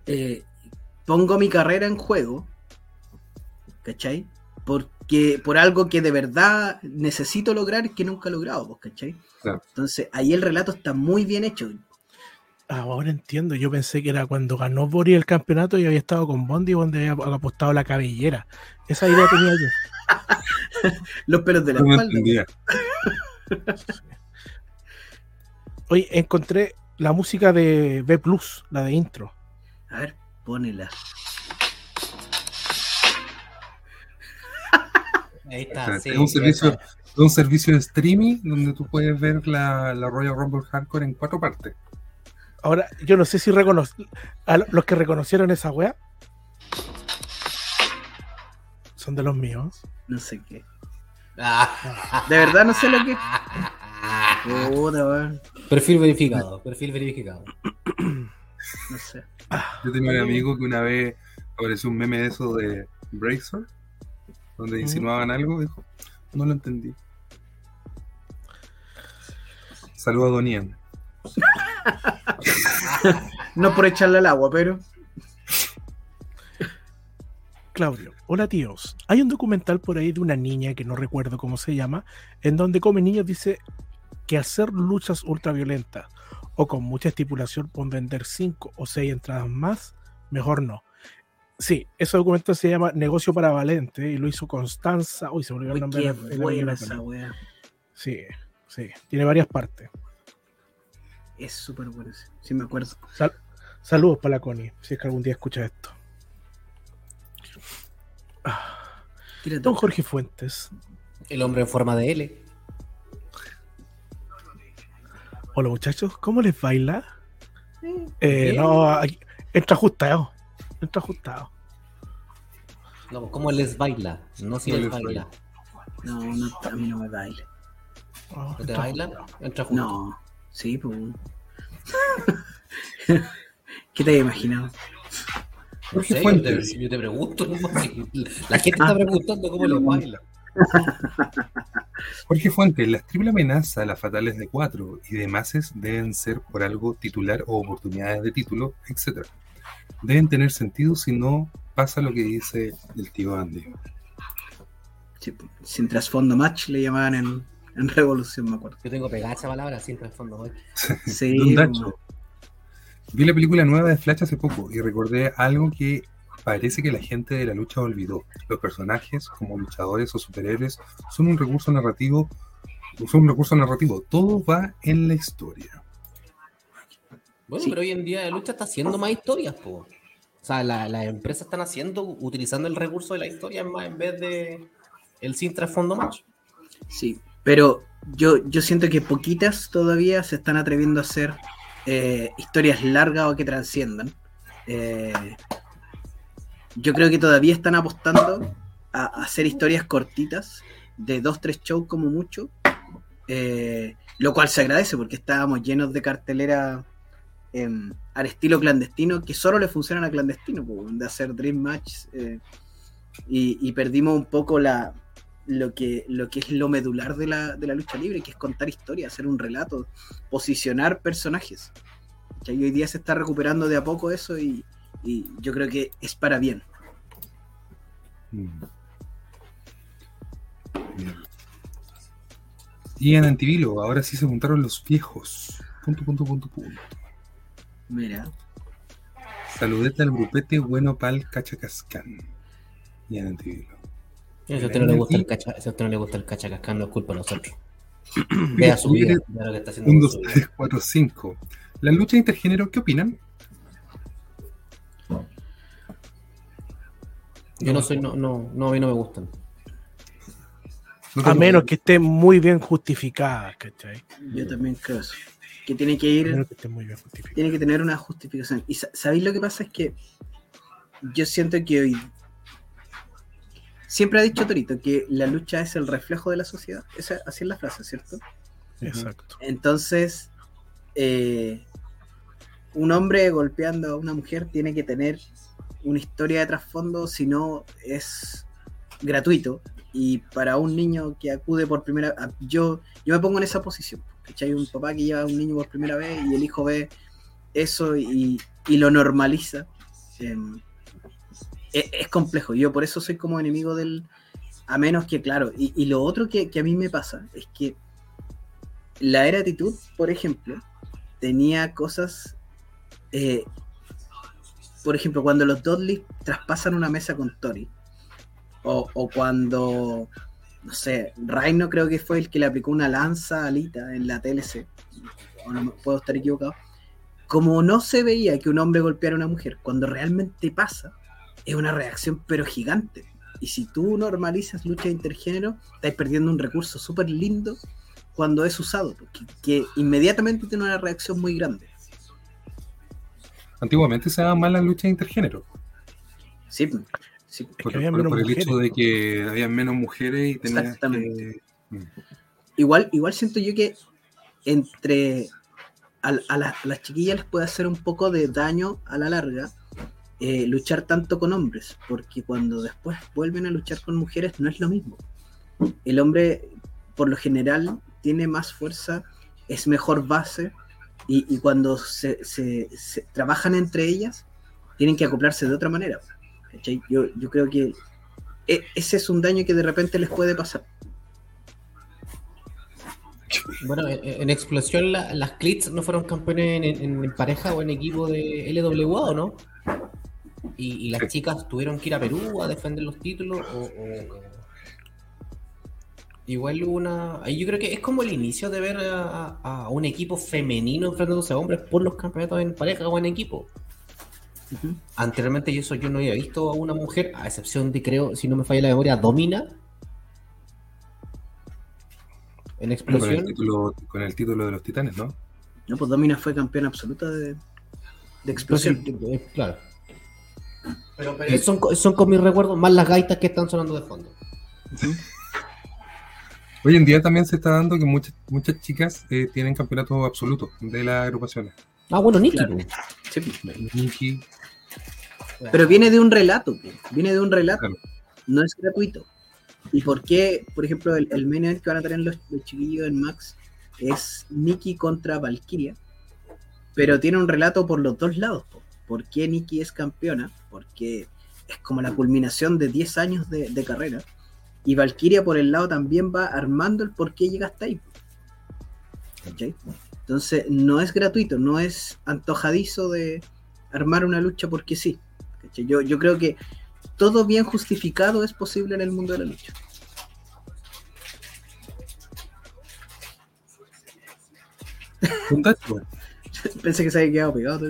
eh, pongo mi carrera en juego, ¿cachai? Porque, por algo que de verdad necesito lograr y que nunca he logrado, pues, ¿cachai? Claro. Entonces, ahí el relato está muy bien hecho. Ah, ahora entiendo. Yo pensé que era cuando ganó Boris el campeonato y había estado con Bondi y Bondi había apostado la cabellera. Esa idea tenía yo. Los pelos de la No espalda. Oye, encontré la música de B Plus, la de intro. A ver, ponela. Ahí está. Espérate, sí, es un servicio, esa. es un servicio de streaming donde tú puedes ver la, la Royal Rumble Hardcore en cuatro partes. Ahora, yo no sé si reconoce a los que reconocieron esa wea son de los míos. No sé qué. Ah. De verdad no sé lo que. Puta. Perfil verificado, perfil verificado. No sé. Yo tenía un amigo que una vez apareció un meme de eso de Bracer, donde insinuaban algo, dijo, no lo entendí. Saludos a Don Ian. No por echarle al agua, pero. Claudio, hola tíos. Hay un documental por ahí de una niña que no recuerdo cómo se llama, en donde come niños dice que hacer luchas ultraviolentas o con mucha estipulación por vender 5 o 6 entradas más, mejor no. Sí, ese documental se llama Negocio para Valente y lo hizo Constanza. Uy, se me olvidó el nombre. qué de la- de la buena película. esa wea. Sí, sí, tiene varias partes. Es súper buena. sí. Sí, me acuerdo. Sal- saludos para la Connie, si es que algún día escucha esto. Ah. Don Jorge Fuentes. El hombre en forma de L. Hola muchachos, ¿cómo les baila? Eh, no, aquí- entra ajustado. Entra ajustado. No, ¿cómo les baila? No si No les baila. No, no, a mí no me baila. Oh, ¿No te entra baila? ajustado. Entra junto. No, sí, pues. ¿Qué te había imaginado? No Jorge sé, yo, Fuentes. te, yo te pregunto. ¿no? La gente está preguntando cómo les baila. Jorge Fuentes, las triple amenazas, las fatales de cuatro y demás deben ser por algo titular o oportunidades de título, etc. Deben tener sentido si no pasa lo que dice el tío Andy. Sí, sin trasfondo match le llamaban en, en Revolución, me acuerdo. Yo tengo pegada esa palabra sin trasfondo. güey. Sí, Don Dacho. Vi la película nueva de Flash hace poco y recordé algo que parece que la gente de la lucha olvidó. Los personajes, como luchadores o superhéroes, son un recurso narrativo. Son un recurso narrativo. Todo va en la historia. Bueno, Sí. pero hoy en día la lucha está haciendo más historias, po. O sea, la- las empresas están haciendo, utilizando el recurso de la historia en, más, en vez de el sin trasfondo match. Sí, pero yo, yo siento que poquitas todavía se están atreviendo a hacer eh, historias largas o que trasciendan. Eh, yo creo que todavía están apostando a, hacer historias cortitas, de dos, tres shows como mucho, eh, lo cual se agradece porque estábamos llenos de cartelera em, al estilo clandestino que solo le funcionan a clandestino, po, de hacer Dream Match y, y perdimos un poco la, lo que, lo que es lo medular de la, de la lucha libre, que es contar historias, hacer un relato, posicionar personajes. Que hoy día se está recuperando de a poco eso y, y yo creo que es para bien. Mm. Bien. Y en Antivilo, ahora sí se juntaron los viejos. Punto, punto, punto, punto. Mira, Saludete al grupete bueno pal cachacascán. Y en Antivilo. Si a usted no le gusta el cacha, si a usted no le gusta el cachacascán, no es culpa de nosotros. Vea su vida, vea lo que está haciendo 1, con 2, su vida. 3, 4, 5. La lucha intergénero, ¿qué opinan? Yo no soy, no, no, no, a mí no me gustan. No A menos que esté muy bien justificada, ¿cachai? Yo también creo eso. Que tiene que A ir, menos que esté muy bien tiene que tener una justificación. Y sa- ¿sabéis lo que pasa? Es que yo siento que hoy. Siempre ha dicho Torito que la lucha es el reflejo de la sociedad. Esa, así es la frase, ¿cierto? Exacto. Entonces, eh, un hombre golpeando a una mujer tiene que tener una historia de trasfondo, si no es gratuito. Y para un niño que acude por primera vez, yo, yo me pongo en esa posición. ¿cachai? Un papá que lleva a un niño por primera vez y el hijo ve eso y, y lo normaliza. eh, es, complejo. Yo por eso soy como enemigo del... A menos que, claro, y, lo otro que, a mí me pasa es que la era actitud, por ejemplo, tenía cosas. eh, por ejemplo, cuando los Dudley traspasan una mesa con Tori, o, cuando, no sé, Rhino creo que fue el que le aplicó una lanza a Alita en la TLC, o no puedo estar equivocado. Como no se veía que un hombre golpeara a una mujer, cuando realmente pasa, es una reacción pero gigante. Y si tú normalizas lucha intergénero, estás perdiendo un recurso súper lindo cuando es usado, porque, que inmediatamente tiene una reacción muy grande. Antiguamente se daban más las luchas intergénero. Sí, sí. Es que Por, había por- menos por el mujeres, hecho de que había menos mujeres y tenías Exactamente. que. Igual, igual siento yo que entre a, a la- a las chiquillas les puede hacer un poco de daño a la larga eh, luchar tanto con hombres, porque cuando después vuelven a luchar con mujeres no es lo mismo. El hombre, por lo general, tiene más fuerza, es mejor base, y, cuando se, se- trabajan entre ellas, tienen que acoplarse de otra manera. Yo, yo creo que e- ese es un daño que de repente les puede pasar. Bueno, en, en Explosión la- las Clits no fueron campeones en, en- en pareja o en equipo de LWA, ¿o no? Y, y las Sí. chicas tuvieron que ir a Perú a defender los títulos o... o- Igual una... ahí Yo creo que es como el inicio de ver a, un equipo femenino enfrentándose a hombres por los campeonatos en pareja o en equipo. Anteriormente yo eso yo no había visto a una mujer, a excepción de creo, si no me falla la memoria, Domina. En Con el, Explosión. título, con el título de los titanes, ¿no? No, pues Domina fue campeona absoluta de, de explosión. Entonces, eh, claro. Pero, pero son, son con mis recuerdos, más las gaitas que están sonando de fondo. Hoy en día también se está dando que muchas, muchas chicas eh, tienen campeonato absoluto de las agrupaciones. Ah, bueno, Nikki. Claro. pues. Sí, pues. Nikki, Pero viene de un relato, pues. viene de un relato, Claro. no es gratuito. ¿Y por qué, por ejemplo, el, el main event que van a tener los, los chiquillos en Max es Nikki contra Valkyria? Pero tiene un relato por los dos lados. po. ¿Por qué Nikki es campeona? Porque es como la culminación de 10 años de, de carrera. Y Valkyria por el lado también va armando el por qué llega hasta ahí. Entonces, no es gratuito, no es antojadizo de armar una lucha porque sí. Yo, yo creo que todo bien justificado es posible en el mundo de la lucha. tacho. Pensé que se había quedado pegado.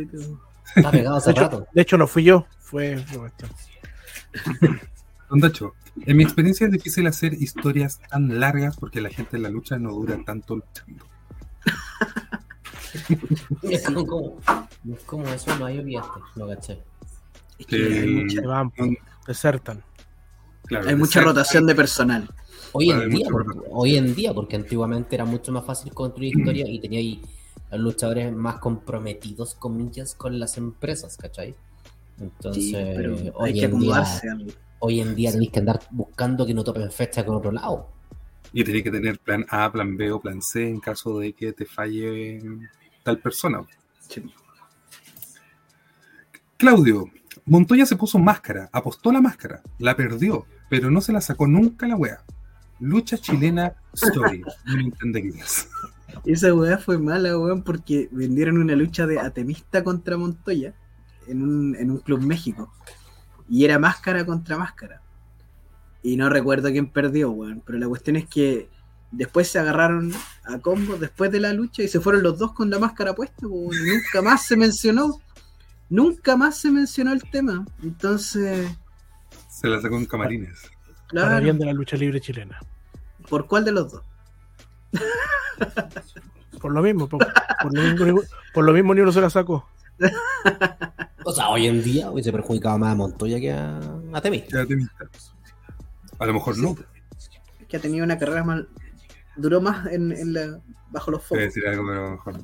Está pegado hace De hecho, de hecho, no fui yo, fue Sebastián. Don Dacho, en mi experiencia es difícil hacer historias tan largas porque la gente en la lucha no dura tanto luchando. Es como, como, es como eso, no hay olvidaste, lo caché. Es que Eh, hay mucha, Se van, Mm, desertan. Claro, hay mucha rotación de personal. Hoy en día, porque, hoy en día, porque antiguamente era mucho más fácil construir historias y tenía ahí los luchadores más comprometidos, comillas, con las empresas, ¿cachai? Entonces, Sí, pero hay hoy, que en día, acomodarse. algo. hoy en día tenéis que andar buscando que no topen fecha con otro lado. Y tenés que tener plan A, plan B o plan C en caso de que te falle tal persona. Sí. Claudio, Montoya se puso máscara, apostó la máscara, la perdió, pero no se la sacó nunca la wea. Lucha chilena story. No me entenderías. Esa weá fue mala, weón, porque vendieron una lucha de Atemista contra Montoya en un, en un Club México. Y era máscara contra máscara. Y no recuerdo quién perdió, weón. Pero la cuestión es que después se agarraron a combo después de la lucha y se fueron los dos con la máscara puesta, weón. Y Nunca más se mencionó. Nunca más se mencionó el tema. Entonces, Se la sacó en camarines. Para claro. bien de la lucha libre chilena. ¿Por cuál de los dos? Por lo mismo, por, por lo mismo, por lo mismo ni uno se la sacó. O sea, hoy en día hoy se perjudicaba más a Montoya que a, a Temista. A lo mejor no. Es que ha tenido una carrera más. Duró más en, en la, bajo los focos. decir algo, pero a lo mejor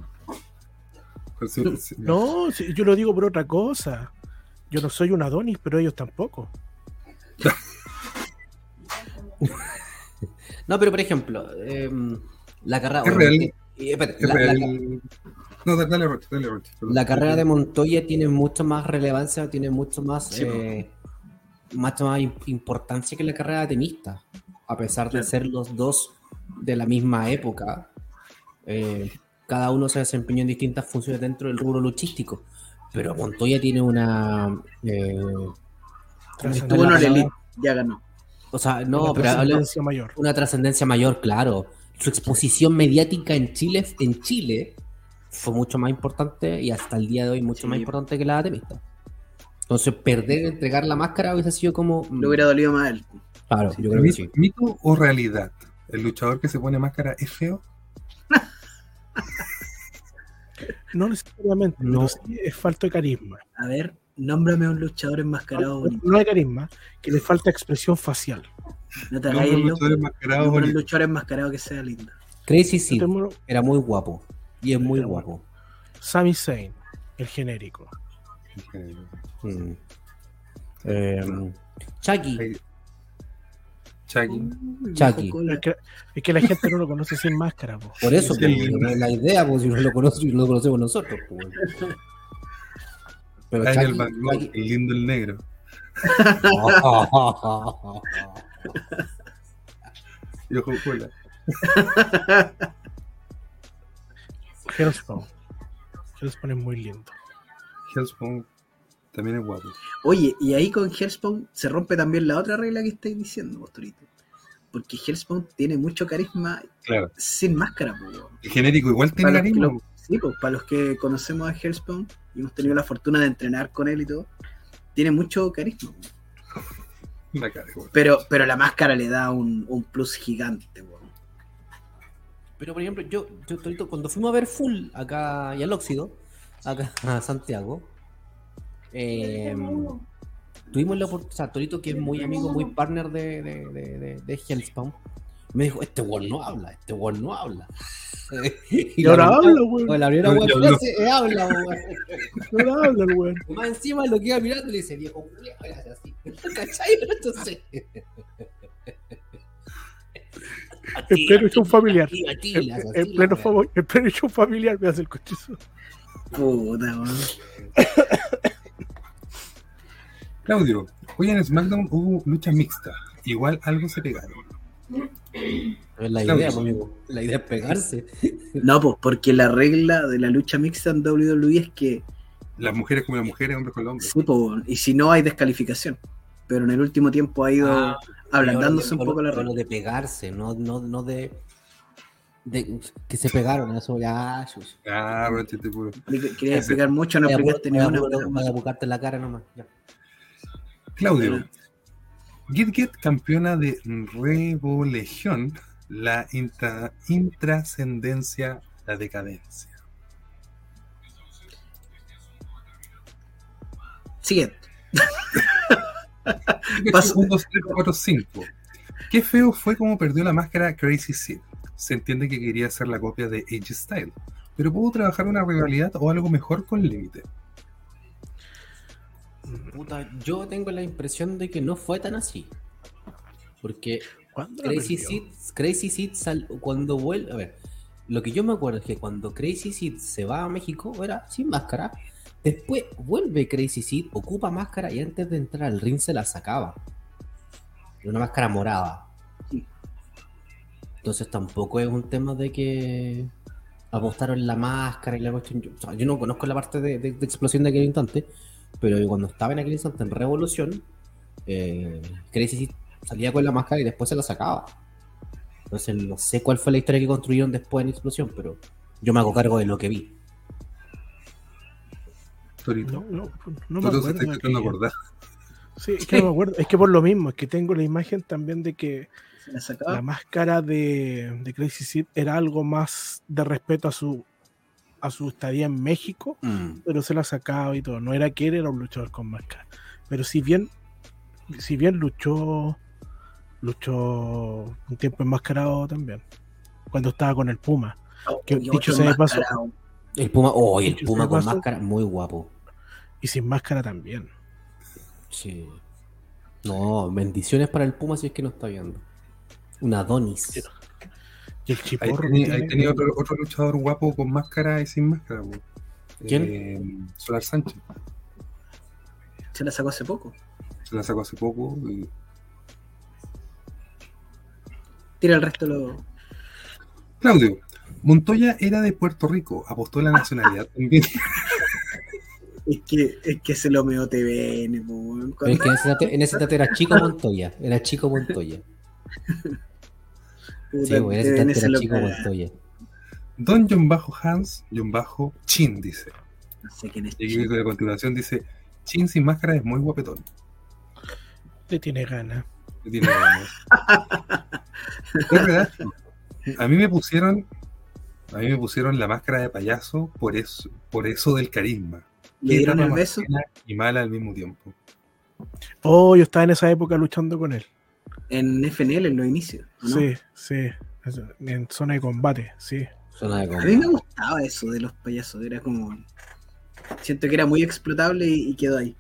no. Yo lo digo por otra cosa. Yo no soy un Adonis, pero ellos tampoco. No, pero por ejemplo, em, la carrera. Es bueno, real. espérate, es la- la- real. No, dale, Roche, dale, Roche. Perdón. La carrera de Montoya tiene mucho más relevancia, tiene mucho más, Sí, eh, mucho más im- importancia que la carrera de tenista, a pesar de Claro. ser los dos de la misma época. eh, cada uno se desempeñó en distintas funciones dentro del rubro luchístico, pero Montoya tiene una, eh, Estuvo en la el Elite, palabra? ya ganó. o sea, no, Una pero mayor. una trascendencia mayor, claro. Su exposición mediática en Chile, en Chile fue mucho más importante y hasta el día de hoy mucho Sí. más importante que la de Temista. Entonces, perder, entregar la máscara hubiese sido como. mm, Le hubiera dolido más a él. Claro, Sí. yo creo que ¿Mito, sí. mito o realidad? ¿El luchador que se pone máscara es feo? No necesariamente, No. pero sí es falta de carisma. A ver, nómbrame un luchador enmascarado bonito. No hay carisma, que le falta expresión facial. No te hagáis un el luchador loco. enmascarado Nómbrame un bonito. luchador enmascarado que sea lindo. Crazy Sid Tenemos era muy guapo. Y es muy Era guapo. Sami Zayn, el genérico. Mm. Eh, Chucky. Chucky. Es que, es que la gente no lo conoce sin máscara. po. Por eso, Sí, pues, la idea, pues si no lo conocemos, no lo conocemos nosotros. pues. Pero Chucky- el lindo el negro. ojo cola. Hellspawn. Hellspawn es muy lindo. Hellspawn también es guapo. Oye, y ahí con Hellspawn se rompe también la otra regla que estáis diciendo, posturito. Porque Hellspawn tiene mucho carisma Claro. sin máscara, po. El genérico igual tiene Para los, que carisma. lo- sí, pues, para los que conocemos a Hellspawn y hemos tenido la fortuna de entrenar con él y todo, tiene mucho carisma. La cara, igual. Pero, pero la máscara le da un, un plus gigante, weón. Pero por ejemplo, yo, yo Torito, cuando fuimos a ver Full acá y al óxido, acá a Santiago, eh, tuvimos la oportunidad, o sea, Torito que es muy amigo, muy partner de, de, de, de, de Hellspawn, me dijo, este weón no habla, este weón no habla. Y ahora la- habla, weón. La primera weón habla, weón. No habla el weón. Más encima lo que iba mirando le dice, viejo, culiao", y hace así. ¿Cachai? Entonces. En pleno show familiar. En pleno show familiar me hace el cochizo. Puta, weón. Claudio, hoy en SmackDown hubo lucha mixta. Igual algo se pegaron. La idea, pues, amigo. La idea es pegarse. No, pues porque la regla de la lucha mixta en WWE es que Las mujeres como las mujeres, hombres con los hombres. sí, pues, y si no hay descalificación. Pero en el último tiempo ha ido Ah, ablandándose un Pero poco la regla. de pegarse, no, no, no de, de que se pegaron, eso ya. Ah. Quería explicar mucho, no Vaya a explicaste ni una. buscar- weón. vaya a buscarte la cara nomás. ya. Claudio, Get Get campeona de Revolución, la intra- intrascendencia, la decadencia. Siguiente. Paso. 1, 2, 3, 4, 5. Qué feo fue como perdió la máscara Crazy Sid. Se entiende que quería hacer la copia de Age Style, pero pudo trabajar una rivalidad o algo mejor con Límite. Puta, yo tengo la impresión de que no fue tan así. Porque ¿Cuándo la Crazy? Sid, Crazy sal- cuando vuelve, a ver, lo que yo me acuerdo es que cuando Crazy Sid se va a México era sin máscara, después vuelve Crazy Sid, ocupa máscara y antes de entrar al ring se la sacaba. Una máscara morada. Entonces tampoco es un tema de que apostaron la máscara y la cuestión. Yo, o sea, yo no conozco la parte de, de- de explosión de aquel instante, pero cuando estaba en aquel instante en Revolución, eh, Crazy salía con la máscara y después se la sacaba. Entonces no sé cuál fue la historia que construyeron después en Explosión, pero yo me hago cargo de lo que vi. Torito. No, no, no me se acuerdo. está acordar. Sí, es que no me acuerdo. Es que por lo mismo, es que tengo la imagen también de que Se la sacaba. la máscara de, de Crazy Sid era algo más de respeto a su a su estadía en México, Mm. pero se la sacaba y todo. No era que él era un luchador con máscara. Pero si bien, si bien luchó, luchó un tiempo enmascarado también. Cuando estaba con el Puma. que Y dicho sea de paso-. El Puma, oh, y el Puma con paso- máscara, muy guapo. Y sin máscara también. Sí. No, bendiciones para el Puma si es que no está viendo. Un Adonis. Y el Ahí chiporro. tenía, ahí tenía otro, otro luchador guapo con máscara y sin máscara. ¿Quién? Eh, Solar Sánchez. Se la sacó hace poco. Se la sacó hace poco. y- Tira el resto de los. Claudio, Montoya era de Puerto Rico, apostó la nacionalidad también. Es que, es que se lo meó TVN, es que en ese, en ese dato era Chico Montoya. Era Chico Montoya. Sí, güey, ese era Chico. Montoya. Don John Bajo Hans, John Bajo Chin, dice. No sé quién es. Y a continuación dice, Chin sin máscara es muy guapetón. Le tiene ganas. Le tiene ganas. Es verdad. A mí me pusieron, a mí me pusieron la máscara de payaso por eso, por eso del carisma. Le dieron el beso. Y mala al mismo tiempo. Oh, yo estaba en esa época luchando con él. En FNL en los inicios. Sí, sí. En zona de combate, sí. Zona de A mí me combate. gustaba eso de los payasos. Era como. Siento que era muy explotable y, y quedó ahí.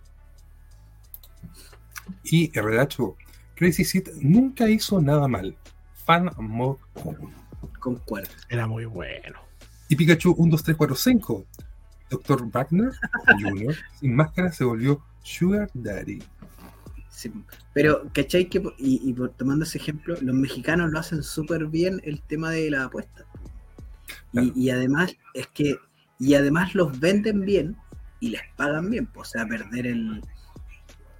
Y RDH, Crazy Sid nunca hizo nada mal. Fan mod. Concuerdo. Era muy bueno. Y Pikachu 1, 2, 3, 4, 5. Dr. Wagner Jr. sin máscara se volvió Sugar Daddy. Sí. Pero, ¿cachai? Que, y, y por, tomando ese ejemplo, los mexicanos lo hacen súper bien el tema de la apuesta. Claro. Y, y además, es que. Y además los venden bien y les pagan bien. pues, O sea, perder el.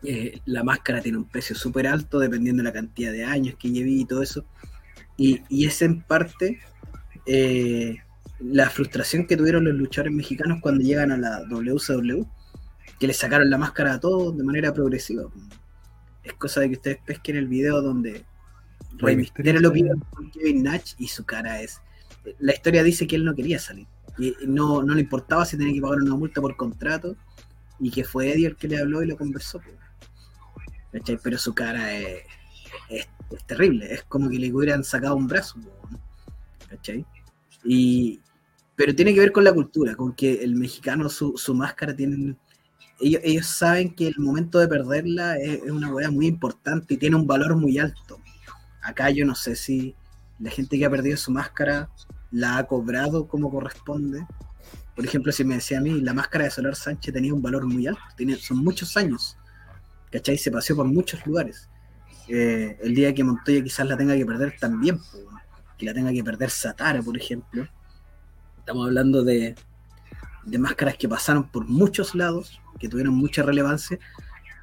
eh, la máscara tiene un precio súper alto dependiendo de la cantidad de años que lleve y todo eso. Y, y es en parte eh, la frustración que tuvieron los luchadores mexicanos cuando llegan a la WCW, que le sacaron la máscara a todos de manera progresiva. Es cosa de que ustedes pesquen el video donde Rey Mysterio lo pide con Kevin Nash y su cara es. La historia dice que él no quería salir. Y no, no le importaba si tenía que pagar una multa por contrato y que fue Eddie el que le habló y lo conversó. ¿Cachai? Pero su cara es, es- es terrible. Es como que le hubieran sacado un brazo. ¿Cachai? Y, pero tiene que ver con la cultura, con que el mexicano, su, su máscara tiene. Ellos, ellos saben que el momento de perderla es, es una hueá muy importante y tiene un valor muy alto. Acá yo no sé si la gente que ha perdido su máscara la ha cobrado como corresponde. Por ejemplo, si me decía a mí, la máscara de Solar Sánchez tenía un valor muy alto, tiene, son muchos años. ¿Cachai? Se paseó por muchos lugares. Eh, el día que Montoya quizás la tenga que perder también, po, que la tenga que perder Satara, por ejemplo. Estamos hablando de, de máscaras que pasaron por muchos lados, que tuvieron mucha relevancia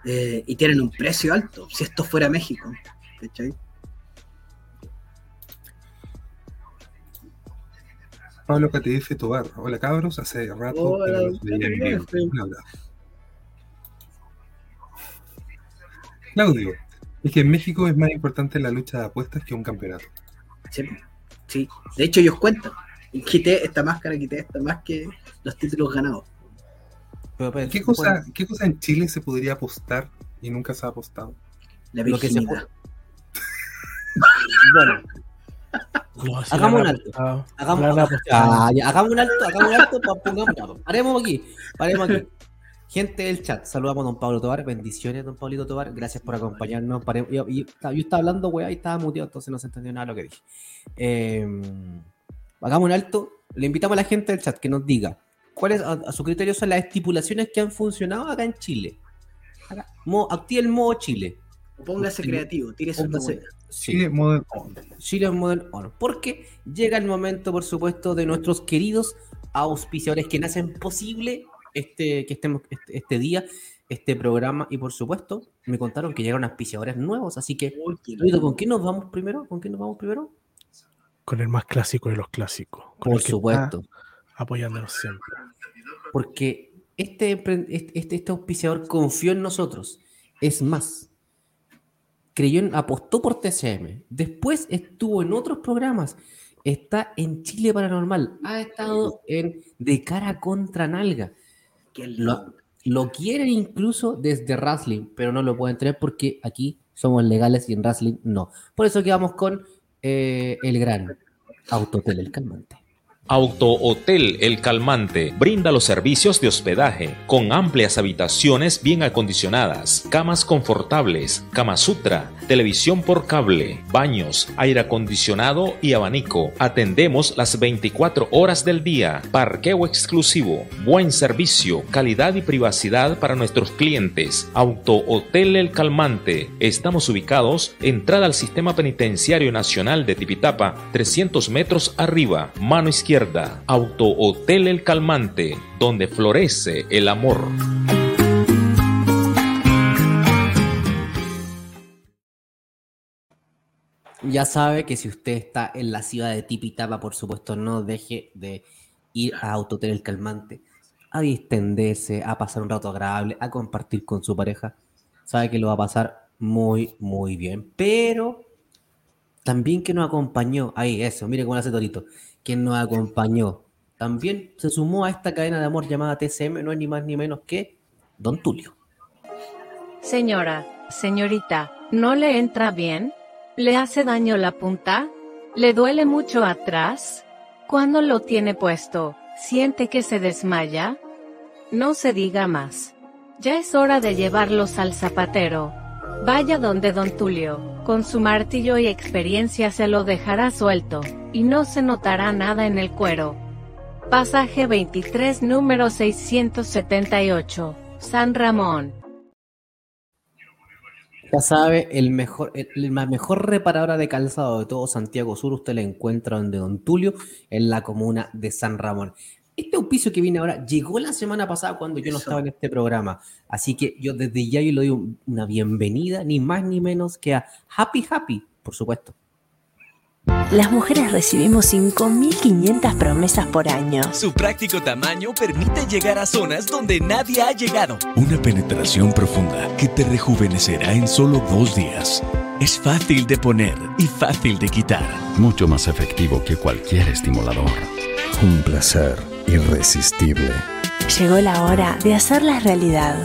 eh, y tienen un precio alto. Si esto fuera México, ¿cachai? Pablo KTF Tobar. Hola cabros, hace rato Hola. Claudio, es que en México es más importante la lucha de apuestas que un campeonato. Sí, sí. De hecho, ellos cuentan. Quité esta máscara, quité esta más que los títulos ganados. Pero, pero, ¿Qué cosa, ¿Qué cosa en Chile se podría apostar y nunca se ha apostado? La Lo que se virginidad. Bueno, No, si Hagamos un alto. hagamos, apostado. Ah, ya, hagamos un alto, hagamos un alto, pa- pongamos, ya, paremos aquí, paremos aquí. Gente del chat, saludamos a don Pablo Tobar, bendiciones don Pablito Tobar, gracias por acompañarnos. Yo, yo- yo estaba hablando, weá, y estaba muteado, entonces no se entendió nada de lo que dije. Eh, hagamos un alto, le invitamos a la gente del chat que nos diga cuáles a, a su criterio son las estipulaciones que han funcionado acá en Chile. Acá, modo- active el modo Chile. Póngase creativo, buena. sí. Chile Model On. Chile Model Honor. Porque llega el momento, por supuesto, de nuestros queridos auspiciadores que hacen posible este, que estemos este, este día, este programa. Y por supuesto, me contaron que llegaron auspiciadores nuevos. Así que, Uy, qué Luito, ¿con qué nos vamos primero? ¿Con qué nos vamos primero? Con el más clásico de los clásicos. Con Por el supuesto. apoyándonos siempre. Porque este, este, este, este auspiciador confió en nosotros. Es más, creyó en, apostó por TCM. Después estuvo en otros programas. Está en Chile Paranormal. Ha estado en De Cara contra Nalga. Lo, lo quieren incluso desde Wrestling, pero no lo pueden tener porque aquí somos legales y en Wrestling no. Por eso quedamos con eh, el gran Autotel, el calmante. Auto Hotel El Calmante brinda los servicios de hospedaje con amplias habitaciones bien acondicionadas, camas confortables, cama sutra, televisión por cable, baños, aire acondicionado y abanico. Atendemos las 24 horas del día, parqueo exclusivo, buen servicio, calidad y privacidad para nuestros clientes. Auto Hotel El Calmante. Estamos ubicados entrada al Sistema Penitenciario Nacional de Tipitapa, 300 metros arriba, mano izquierda. Auto Hotel El Calmante, donde florece el amor. Ya sabe que si usted está en la ciudad de Tipitapa, por supuesto, no deje de ir a Autotel El Calmante, a distenderse, a pasar un rato agradable, a compartir con su pareja. Sabe que lo va a pasar muy, muy bien. Pero también que nos acompañó, ahí eso, mire cómo lo hace Torito, quien nos acompañó. También se sumó a esta cadena de amor llamada TCM, no es ni más ni menos que Don Tulio. Señora, señorita, ¿no le entra bien? ¿Le hace daño la punta? ¿Le duele mucho atrás? Cuando lo tiene puesto, siente que se desmaya? No se diga más. Ya es hora de llevarlos al zapatero. Vaya donde don Tulio, con su martillo y experiencia se lo dejará suelto, y no se notará nada en el cuero. Pasaje 23 número 678, San Ramón. Ya sabe, el mejor, el, la mejor reparadora de calzado de todo Santiago Sur, usted la encuentra donde Don Tulio, en la comuna de San Ramón. Este auspicio que viene ahora llegó la semana pasada cuando yo no estaba en este programa. Así que yo desde ya yo le doy un- una bienvenida, ni más ni menos que a Happy Happy, por supuesto. Las mujeres recibimos 5.500 promesas por año. Su práctico tamaño permite llegar a zonas donde nadie ha llegado. Una penetración profunda que te rejuvenecerá en solo dos días. Es fácil de poner y fácil de quitar. mucho más efectivo que cualquier estimulador. Un placer irresistible. Llegó la hora de hacerlas realidad.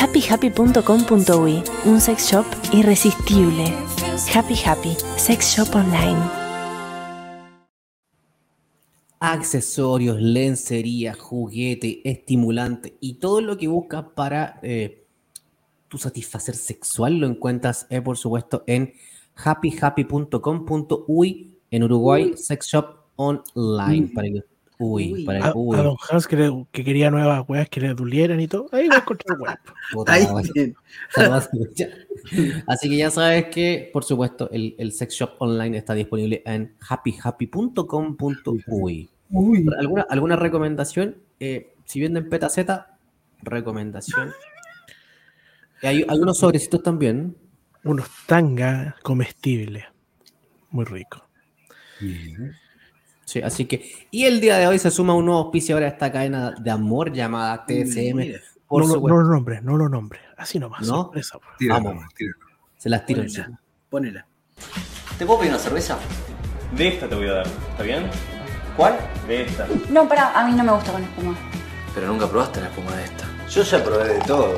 happyhappy.com.uy Un sex shop irresistible. Happy Happy, sex shop online. Accesorios, lencería, juguete, estimulante y todo lo que buscas para eh, tu satisfacer sexual lo encuentras, eh, por supuesto, en happyhappy.com.uy en Uruguay, Sex Shop Online. Para que, uy, Uy. para A, uy, a Don Hans que, le- que quería nuevas weas que le dulieran y todo. Ahí va a encontrar weas. Así que ya sabes que, por supuesto, el, el Sex Shop Online está disponible en happyhappy.com.uy. Uy, ¿Alguna, alguna recomendación? Eh, si venden petaceta, recomendación. Y Hay, hay unos sobrecitos también. Unos tanga comestibles. Muy rico. Sí, así que. Y el día de hoy se suma un nuevo auspicio ahora a esta cadena de amor llamada TSM. Mira, Por no, no lo nombres, no lo nombres. Así nomás. ¿No? sorpresa, po. tíralo, Vamos. tíralo. Se las tiro Ponela. Ponela. ¿Te puedo pedir una cerveza? De esta te voy a dar, ¿está bien? ¿Cuál? De esta. No, pará, a mí no me gusta con espuma. Pero nunca probaste la espuma de esta. Yo ya probé de todo,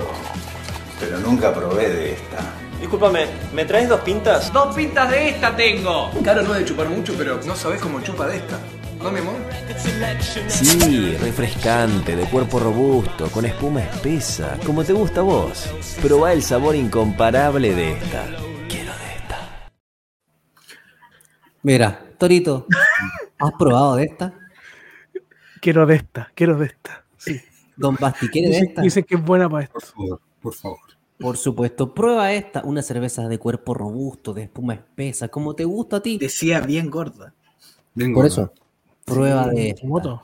pero nunca probé de esta. Discúlpame, ¿me traes dos pintas? ¡Dos pintas de esta tengo! Claro, no de chupar mucho, pero no sabes cómo chupa de esta. ¿No, mi amor? Sí, refrescante, de cuerpo robusto, con espuma espesa, como te gusta a vos. Probá el sabor incomparable de esta. Quiero de esta. Mira, Torito, ¿has probado de esta? Quiero de esta, quiero de esta. Sí. Don Basti, ¿quiere de esta? dicen que es buena para esto. Por favor, por favor. Por supuesto, prueba esta, una cerveza de cuerpo robusto, de espuma espesa, como te gusta a ti. Decía bien gorda. Bien Por eso, prueba Sí, de esta. moto.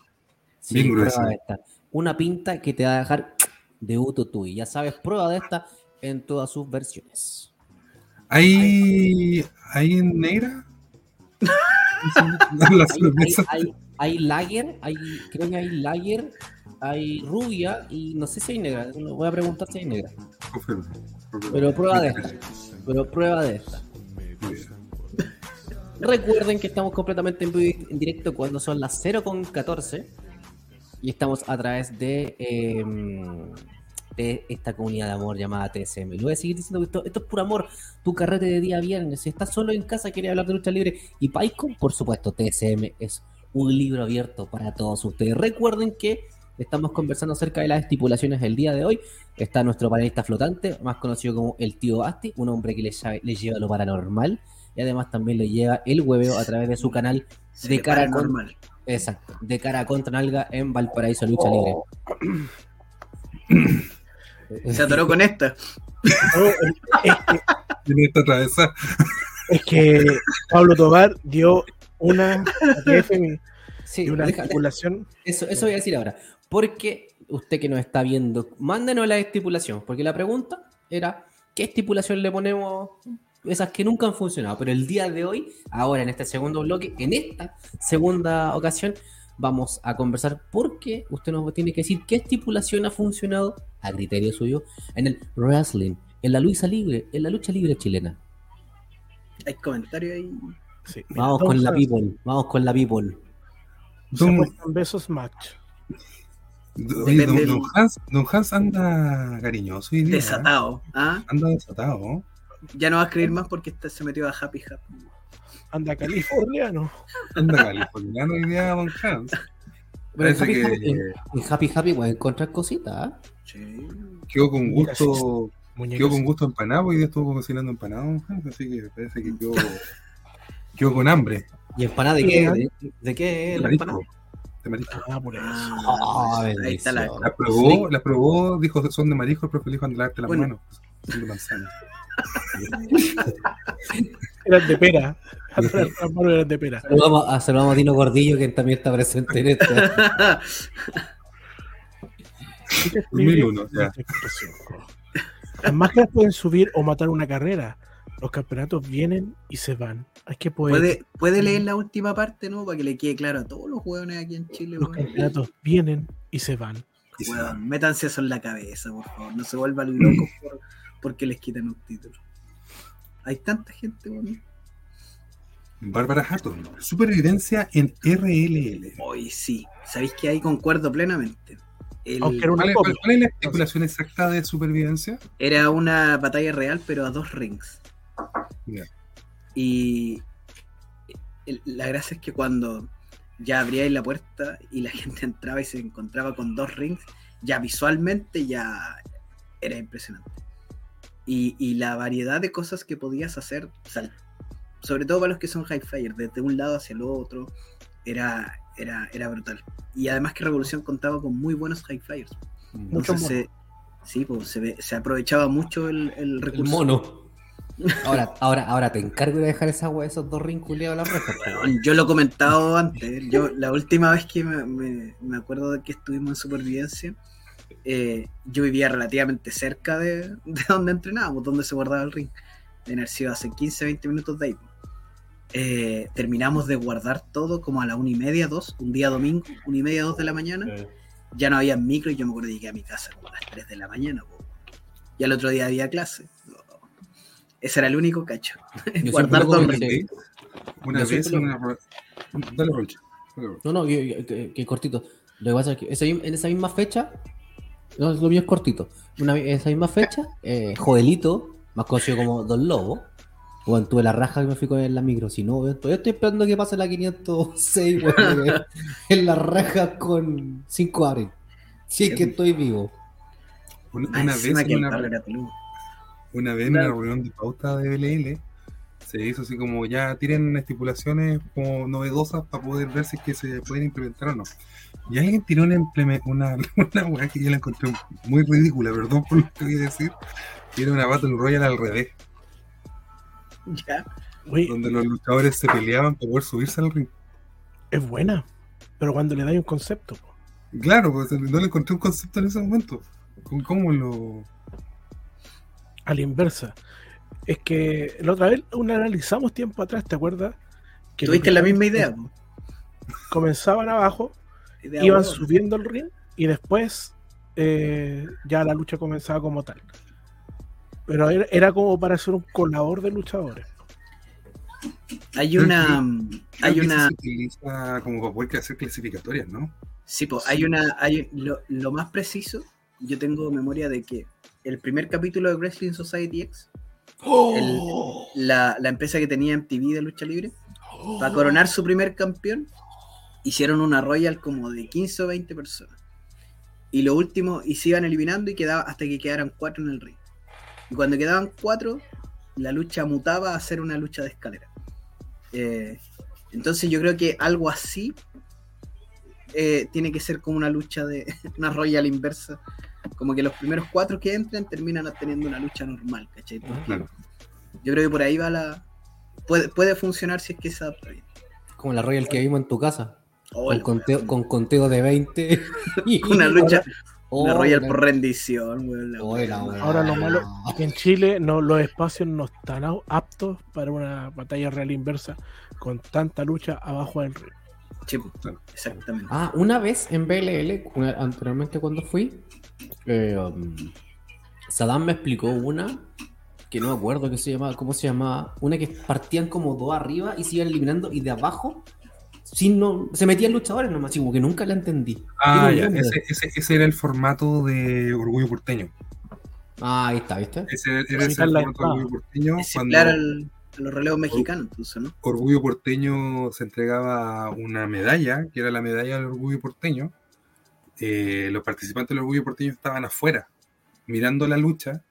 Sí, Bien gruesa. de esta. Una pinta que te va a dejar de uto tú. Y ya sabes, prueba de esta en todas sus versiones. ¿Hay, ¿Hay en negra? Hay, hay, lager, hay, creo que hay lager, hay rubia y no sé si hay negra. Voy a preguntar si hay negra. Pero prueba de esta. pero prueba de esta. Recuerden que estamos completamente en, vivo en directo cuando son las 0.14 y estamos a través de, eh, de esta comunidad de amor llamada TSM. Lo voy a seguir diciendo que esto, esto es puro amor, tu carrete de día viernes. Si estás solo en casa, quieres hablar de lucha libre y PyCon, por supuesto, TSM es un libro abierto para todos ustedes. Recuerden que estamos conversando acerca de las estipulaciones del día de hoy. Está nuestro panelista flotante, más conocido como el tío Basti, un hombre que le, lleva lo paranormal y además también le lleva el hueveo a través de su canal de cara paranormal. exacto, de cara contra nalga en Valparaíso Lucha Libre. Se atoró con esta. Es que Pablo Tobar dio una ATF Sí, y una deja- estipulación. Eso, eso voy a decir ahora. Porque usted que nos está viendo, mándenos la estipulación. Porque la pregunta era: ¿qué estipulación le ponemos? Esas que nunca han funcionado. Pero el día de hoy, ahora en este segundo bloque, en esta segunda ocasión, vamos a conversar porque usted nos tiene que decir qué estipulación ha funcionado, a criterio suyo, en el wrestling, en la lucha libre, en la lucha libre chilena. Hay comentarios ahí. Sí, Vamos con la people, vamos con la people. Don- besos match. Oye, don, Hans, don Hans anda cariñoso día. ¿eh? Desatado. ¿ah? Anda desatado. Ya no va a escribir más porque este se metió a Happy Happy. Anda californiano. Anda californiano hoy día, don Hans. Pero en Happy, que Happy, en Happy Happy pueden encontrar cositas. ¿ah? Sí. quedó con gusto. Muñecas. Quedó con gusto empanado, hoy día estuvo cocinando empanado, así que parece que quedó, quedó con hambre. ¿Y empanada de qué? ¿De, de qué la marisco. empanada? De marisco. Ah, por eso. Ah, ahí está la. probó, la probó, dijo que son de marisco, el profe dijo anda a lavarte las Bueno. manos. Son de manzana. Eran de pera. Las manos eran de pera. Saludamos a, saludamos a Dino Gordillo, que también está presente en esto. 2001, ya. Las máscaras pueden subir o matar una carrera. Los campeonatos vienen y se van. Hay que poder. ¿Puede, puede leer la última parte, ¿no? Para que le quede claro a todos los hueones aquí en Chile, Los campeonatos vienen y se van. Y se métanse eso en la cabeza, por favor. No se vuelvan locos por- porque les quitan un título. Hay tanta gente, weón. Bárbara Hatton, supervivencia en RLL. Hoy sí. ¿Sabéis que ahí concuerdo plenamente? El- Aunque era una ¿Cuál es, copia. cuál- cuál es la estipulación exacta de supervivencia? Era una batalla real, pero a dos rings. Y el- la gracia es que cuando ya abríais la puerta y la gente entraba y se encontraba con dos rings, ya visualmente ya era impresionante. Y, y la variedad de cosas que podías hacer, sal- sobre todo para los que son high flyers, desde un lado hacia el otro, era, era, era brutal. Y además que Revolución contaba con muy buenos high flyers. Mucho Entonces, se, sí, pues, se, ve- se aprovechaba mucho el, el El recurso. mono. Ahora, ahora, ahora te encargo de dejar esa wea, esos dos rinculeados a la reja. Weón, Yo lo he comentado antes. Yo, la última vez que me, me- me acuerdo de que estuvimos en supervivencia, eh, yo vivía relativamente cerca de, de donde entrenábamos, donde se guardaba el ring. De haber sido hace 15, 20 minutos de ahí. Eh, terminamos de guardar todo como a la una y media, dos, un día domingo, una y media, dos de la mañana. Ya no había micro y yo me acuerdo que llegué a mi casa como a las 3 de la mañana. po. Y al otro día había clase. Ese era el único cacho. Yo guardar rings. comenté. Una Yo vez siempre una. Dale, Rocha. No, no, que, que- que cortito. Lo que pasa es que esa en esa misma fecha, no, lo mío es cortito. Una, en esa misma fecha, eh, Joelito, más conocido como Don Lobo, bueno, tuve la raja que me fui con en la micro. Si no, todavía estoy esperando que pase la 506, weón, que- en la raja con 5 abril. Si es que estoy vivo. Una, una vez una, vez en una reunión de pauta de BLL se hizo así como ya tiren estipulaciones como novedosas para poder ver si es que se pueden implementar o no. Y alguien tiró una, una, una weá que yo la encontré muy ridícula, perdón por lo que voy a decir. que Era una Battle Royale al revés, Ya. Donde los luchadores se peleaban para poder subirse al ring. es buena. Pero cuando le dais un concepto. po. Claro, pues no le encontré un concepto en ese momento. ¿Cómo- ¿Cómo lo.? a la inversa. Es que la otra vez una analizamos tiempo atrás, ¿te acuerdas? Que Tuviste la misma idea. Comenzaban abajo, Idea iban subiendo el ring y después eh, ya la lucha comenzaba como tal. Pero era, era como para ser un colador de luchadores. Hay una. creo Hay una. se utiliza como para poder hacer clasificatorias, ¿no? Sí, pues hay una. Hay, lo, lo más preciso, yo tengo memoria de que el primer capítulo de Wrestling Society X, el- la, la empresa que tenía MTV de lucha libre, para coronar su primer campeón, hicieron una Royal como de 15 o 20 personas. Y lo último, y se iban eliminando y quedaba hasta que quedaran cuatro en el ring. Y cuando quedaban cuatro, la lucha mutaba a ser una lucha de escalera. Eh, entonces yo creo que algo así eh, tiene que ser como una lucha de una Royal inversa. Como que los primeros cuatro que entran terminan teniendo una lucha normal, ¿cachai? Porque Claro. Yo creo que por ahí va la. Puede, puede funcionar si es que se adapta bien. Como la Royal que vimos en tu casa. Oh, con, conteo, con conteo de 20. y- Una lucha. Oh, una Royal la- por rendición, la Oh, la weá. Ahora lo malo es que en Chile no, los espacios no están aptos para una batalla real inversa con tanta lucha abajo del ring. Sí, pues, exactamente. Ah, una vez en BLL, una- anteriormente cuando fui, eh, um, Saddam me explicó una que no me acuerdo qué se llamaba, cómo se llamaba, una que partían como dos arriba y se iban eliminando y de abajo sin no, se metían luchadores nomás, como que nunca la entendí. Ah, ya, ese, ese, ese era el formato de Orgullo Porteño. Ah, ahí está, ¿viste? Ese era ese el la formato de. Orgullo Porteño. Es Cuando similar al- a los relevos mexicanos, entonces, ¿no? Orgullo Porteño se entregaba una medalla, que era la medalla del Orgullo Porteño. Eh, los participantes del Orgullo Porteño estaban afuera, mirando la lucha.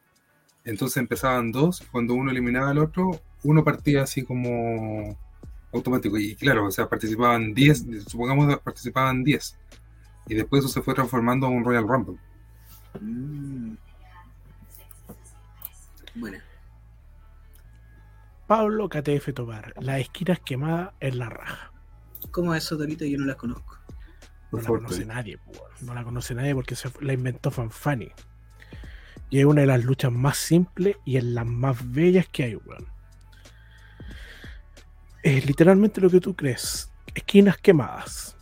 Entonces empezaban dos, y cuando uno eliminaba al otro, uno partía así como automático. Y claro, o sea, participaban 10, supongamos que participaban 10. Y después eso se fue transformando en un Royal Rumble. Mm. Bueno, Pablo KTF Tobar, las esquinas quemadas en la raja. ¿cómo es eso, Torito? Yo no las conozco. No la conoce nadie, no la conoce nadie porque se la inventó Fanfani. Y es una de las luchas más simples y en las más bellas que hay, weón. Es literalmente lo que tú crees. Esquinas quemadas.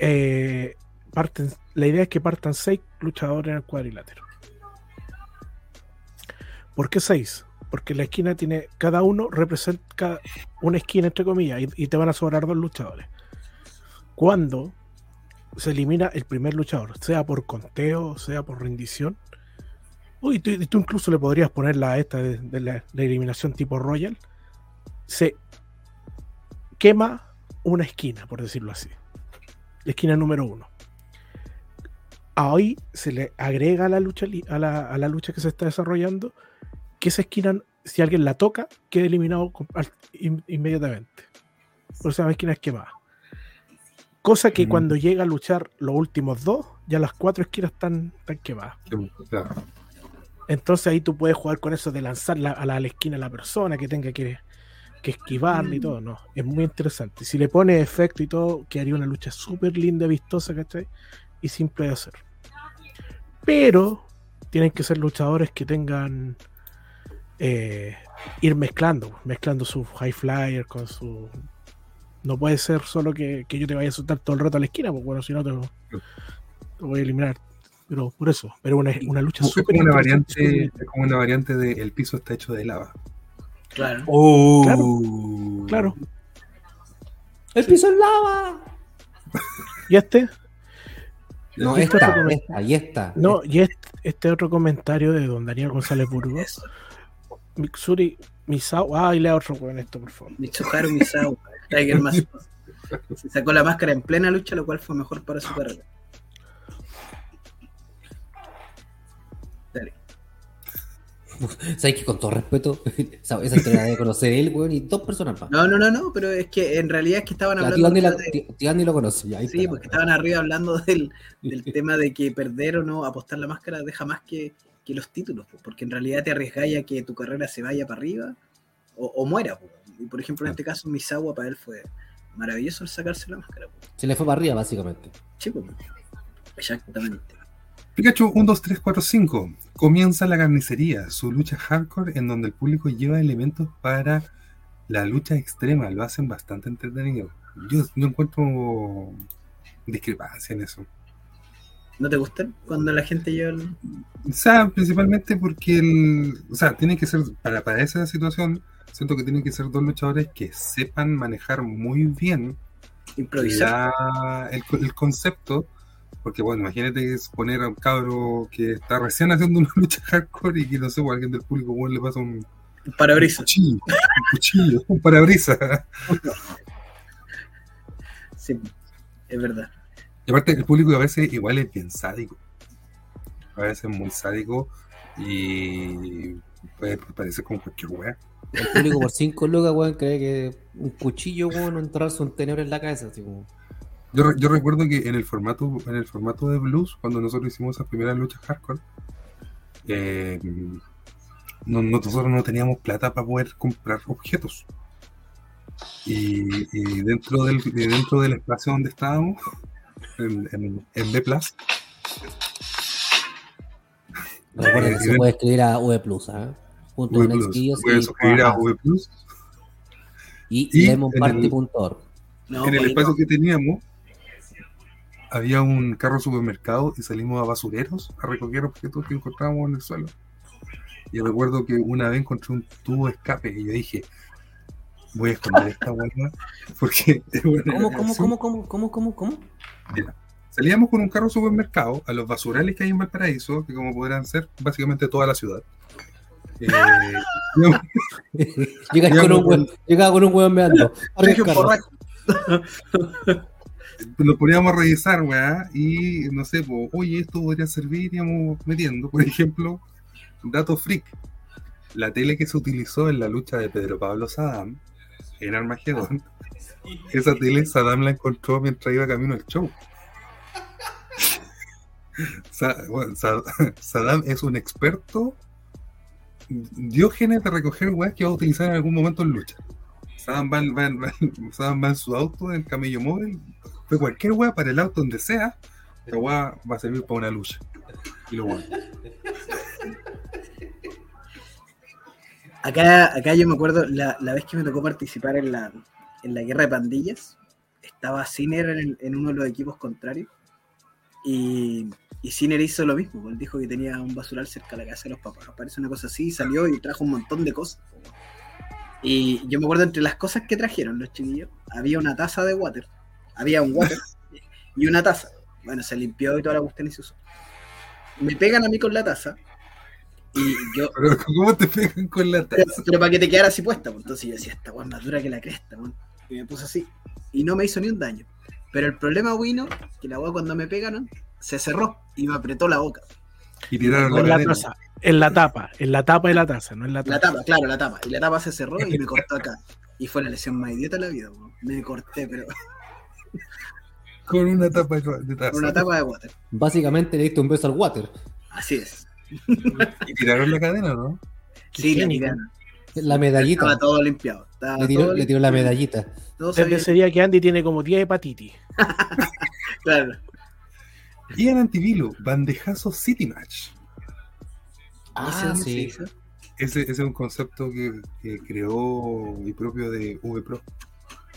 Eh, parten, la idea es que partan seis luchadores en el cuadrilátero. ¿Por qué seis? Porque la esquina tiene, cada uno representa una esquina entre comillas y, y te van a sobrar dos luchadores. Cuando se elimina el primer luchador, sea por conteo, sea por rendición, uy, tú, incluso le podrías poner la esta de, la eliminación tipo Royal, se quema una esquina, por decirlo así. La esquina número uno. Ahí se le agrega a la lucha a la, a la lucha que se está desarrollando que esa esquina, si alguien la toca, quede eliminado inmediatamente. Por eso se llama esquinas quemadas. Cosa que Mm. cuando llega a luchar los últimos dos, ya las cuatro esquinas están, están quemadas. Claro. Entonces ahí tú puedes jugar con eso de lanzar la- a, la, a la esquina a la persona que tenga que, que esquivarle y todo, ¿no? Es muy interesante. Si le pones efecto y todo, quedaría una lucha súper linda, vistosa, ¿cachai? Y simple de hacer. Pero tienen que ser luchadores que tengan eh, ir mezclando, mezclando su high flyer con su. No puede ser solo que, que yo te vaya a soltar todo el rato a la esquina, porque bueno, si no te, te voy a eliminar. Pero por eso, pero una, una lucha Es súper como una variante, es como una variante de el piso está hecho de lava. Claro. Oh. Claro. ¡El piso es lava! ¿Y este? No, ¿Y este esta, otro comen- esta, y esta. No, y este, este otro comentario de don Daniel González Burgos. Mitsuri Misao. Ah, y lea otro con esto, por favor. Mitsuharu Misawa, Tiger Mask. Se sacó la máscara en plena lucha, lo cual fue mejor para su carrera. ¿Sabes que con todo respeto, esa, esa la debe conocer él, weón, y dos personas más. No, no, no, no, pero es que en realidad es que estaban La hablando. Andy, de- Andy lo conoce. Ya, ahí Sí, porque estaban arriba hablando del, del tema de que perder o no apostar la máscara deja más que, que los títulos, pues, porque en realidad te arriesgáis a que tu carrera se vaya para arriba o, o muera. pues. Y por ejemplo, en este caso, Misawa para él fue maravilloso el sacarse la máscara. pues. Se le fue para arriba, básicamente. Sí, pues. Exactamente. Pikachu 1, 2, 3, 4, 5. Comienza la carnicería, su lucha hardcore en donde el público lleva elementos para la lucha extrema. Lo hacen bastante entretenido. Yo no encuentro discrepancia en eso. ¿No te gustan cuando la gente lleva el... O sea, principalmente porque el, o sea, tiene que ser, para, para esa situación, siento que tienen que ser dos luchadores que sepan manejar muy bien improvisar la- el, el concepto, porque bueno, imagínate es poner a un cabro que está recién haciendo una lucha hardcore y que no sé, o alguien del público bueno, le pasa un, un parabrisas? un cuchillo, un cuchillo, un parabrisa. Sí, es verdad. Y aparte el público a veces igual es bien sádico. A veces es muy sádico y puede parecer como cualquier wea. El público por 5 lucas, weón, cree que un cuchillo, weón, entrarse un tenedor en la cabeza, así como. Yo, re- yo recuerdo que en el formato en el formato de blues, cuando nosotros hicimos esas primeras luchas hardcore, eh, no- nosotros no teníamos plata para poder comprar objetos. Y, y dentro del y dentro del espacio donde estábamos, en, en, en B Plus, Eh, y se puede escribir a V Plus, ¿ah? Junto V con Plus, puedes suscribir a V Plus y, y en lemonparty.org. No, en el espacio que teníamos había un carro supermercado y salimos a basureros a recoger objetos que encontrábamos en el suelo. Y recuerdo que una vez encontré un tubo de escape y yo dije, voy a esconder esta hueá porque ¿Cómo, cómo, razón". cómo, cómo, cómo, cómo, cómo? Mira, salíamos con un carro supermercado a los basurales que hay en Valparaíso, que como podrán ser básicamente toda la ciudad. Eh, íbamos- Llega con con un hueón meando. Porraco. nos poníamos a revisar, weá, y no sé, oye, esto podría servir, íbamos metiendo, por ejemplo, dato freak. La tele que se utilizó en la lucha de Pedro Pablo Saddam en Armagedón, esa tele Saddam la encontró mientras iba camino al show. Saddam es un experto diógenes de recoger weas que va a utilizar en algún momento en lucha. Saddam va, va va va en su auto, en el camello móvil, cualquier wea para el auto donde sea, la wea va a servir para una lucha. Y lo bueno. Acá, acá yo me acuerdo la, la vez que me tocó participar en la, en la guerra de pandillas. Estaba Ciner en, en uno de los equipos contrarios. Y, y Ciner hizo lo mismo. Él dijo que tenía un basural cerca de la casa de los papás. Parece una cosa así. Salió y trajo un montón de cosas. Y yo me acuerdo entre las cosas que trajeron los chiquillos, había una taza de water. Había un water y una taza. Bueno, se limpió y toda la cuestión y se usó. Me pegan a mí con la taza. Y yo, Pero ¿cómo te pegan con la taza? pero para que te quedara así puesta, pues. entonces yo decía, esta weá es más dura que la cresta, weón. Y me puse así. Y no me hizo ni un daño. Pero el problema vino que la weá cuando me pegaron, se cerró y me apretó la boca. Y tiraron la la taza, en la tapa, en la tapa de la taza, no en la La taza. tapa, claro, la tapa. Y la tapa se cerró y me cortó acá. Y fue la lesión más idiota de la vida, weón. Me corté, pero Con una tapa de de taza. con una tapa de water. Básicamente le diste un beso al water. Así es. Y tiraron la cadena, ¿no? Sí, la. La medallita. Estaba todo limpiado. Estaba Le tiró, todo le tiró la medallita. Desde ese día que Andy tiene como 10 hepatitis. Claro. Y en Antivilo, bandejazo City Match. ¿Ese Ah, se sí. ese es un concepto que, que creó y propio de VPro.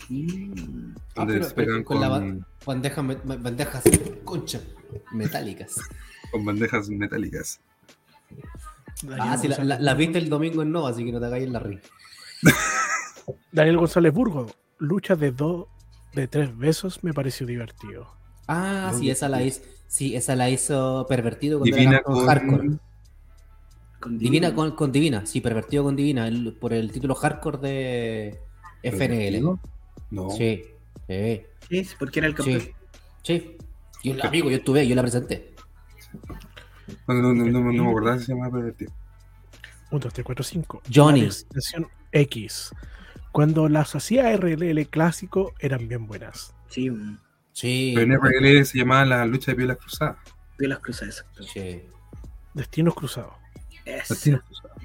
Mm. Ah, pero- pero con, con la ba- bandejas, me- me- bandejas, concha, metálicas. con bandejas metálicas. Ah, sí, la, la- la viste el domingo en Nova, así que no te hagáis en la ri. Daniel González Burgo, lucha de dos, de tres besos me pareció divertido. Ah, sí, esa la sí. hizo, sí, esa la hizo pervertido cuando Divina era con con- hardcore. Con Divina con, con Divina, sí, pervertido con Divina, el- por el título hardcore de FNL. ¿No? No. Sí, sí, Sí, porque era el campeón. sí, sí. Yo, amigo, yo estuve, yo la presenté. No, no, no, no, no me acordaba si se llamaba pervertido. 1, 2, 3, 4, 5. Johnny. X. Cuando las hacía RLL clásico eran bien buenas. Sí, un Sí. Pero en RL se llamaba la lucha de pielas cruzadas. Pielas cruzadas. exacto. Sí. Destinos cruzados. Eso. Destinos cruzados.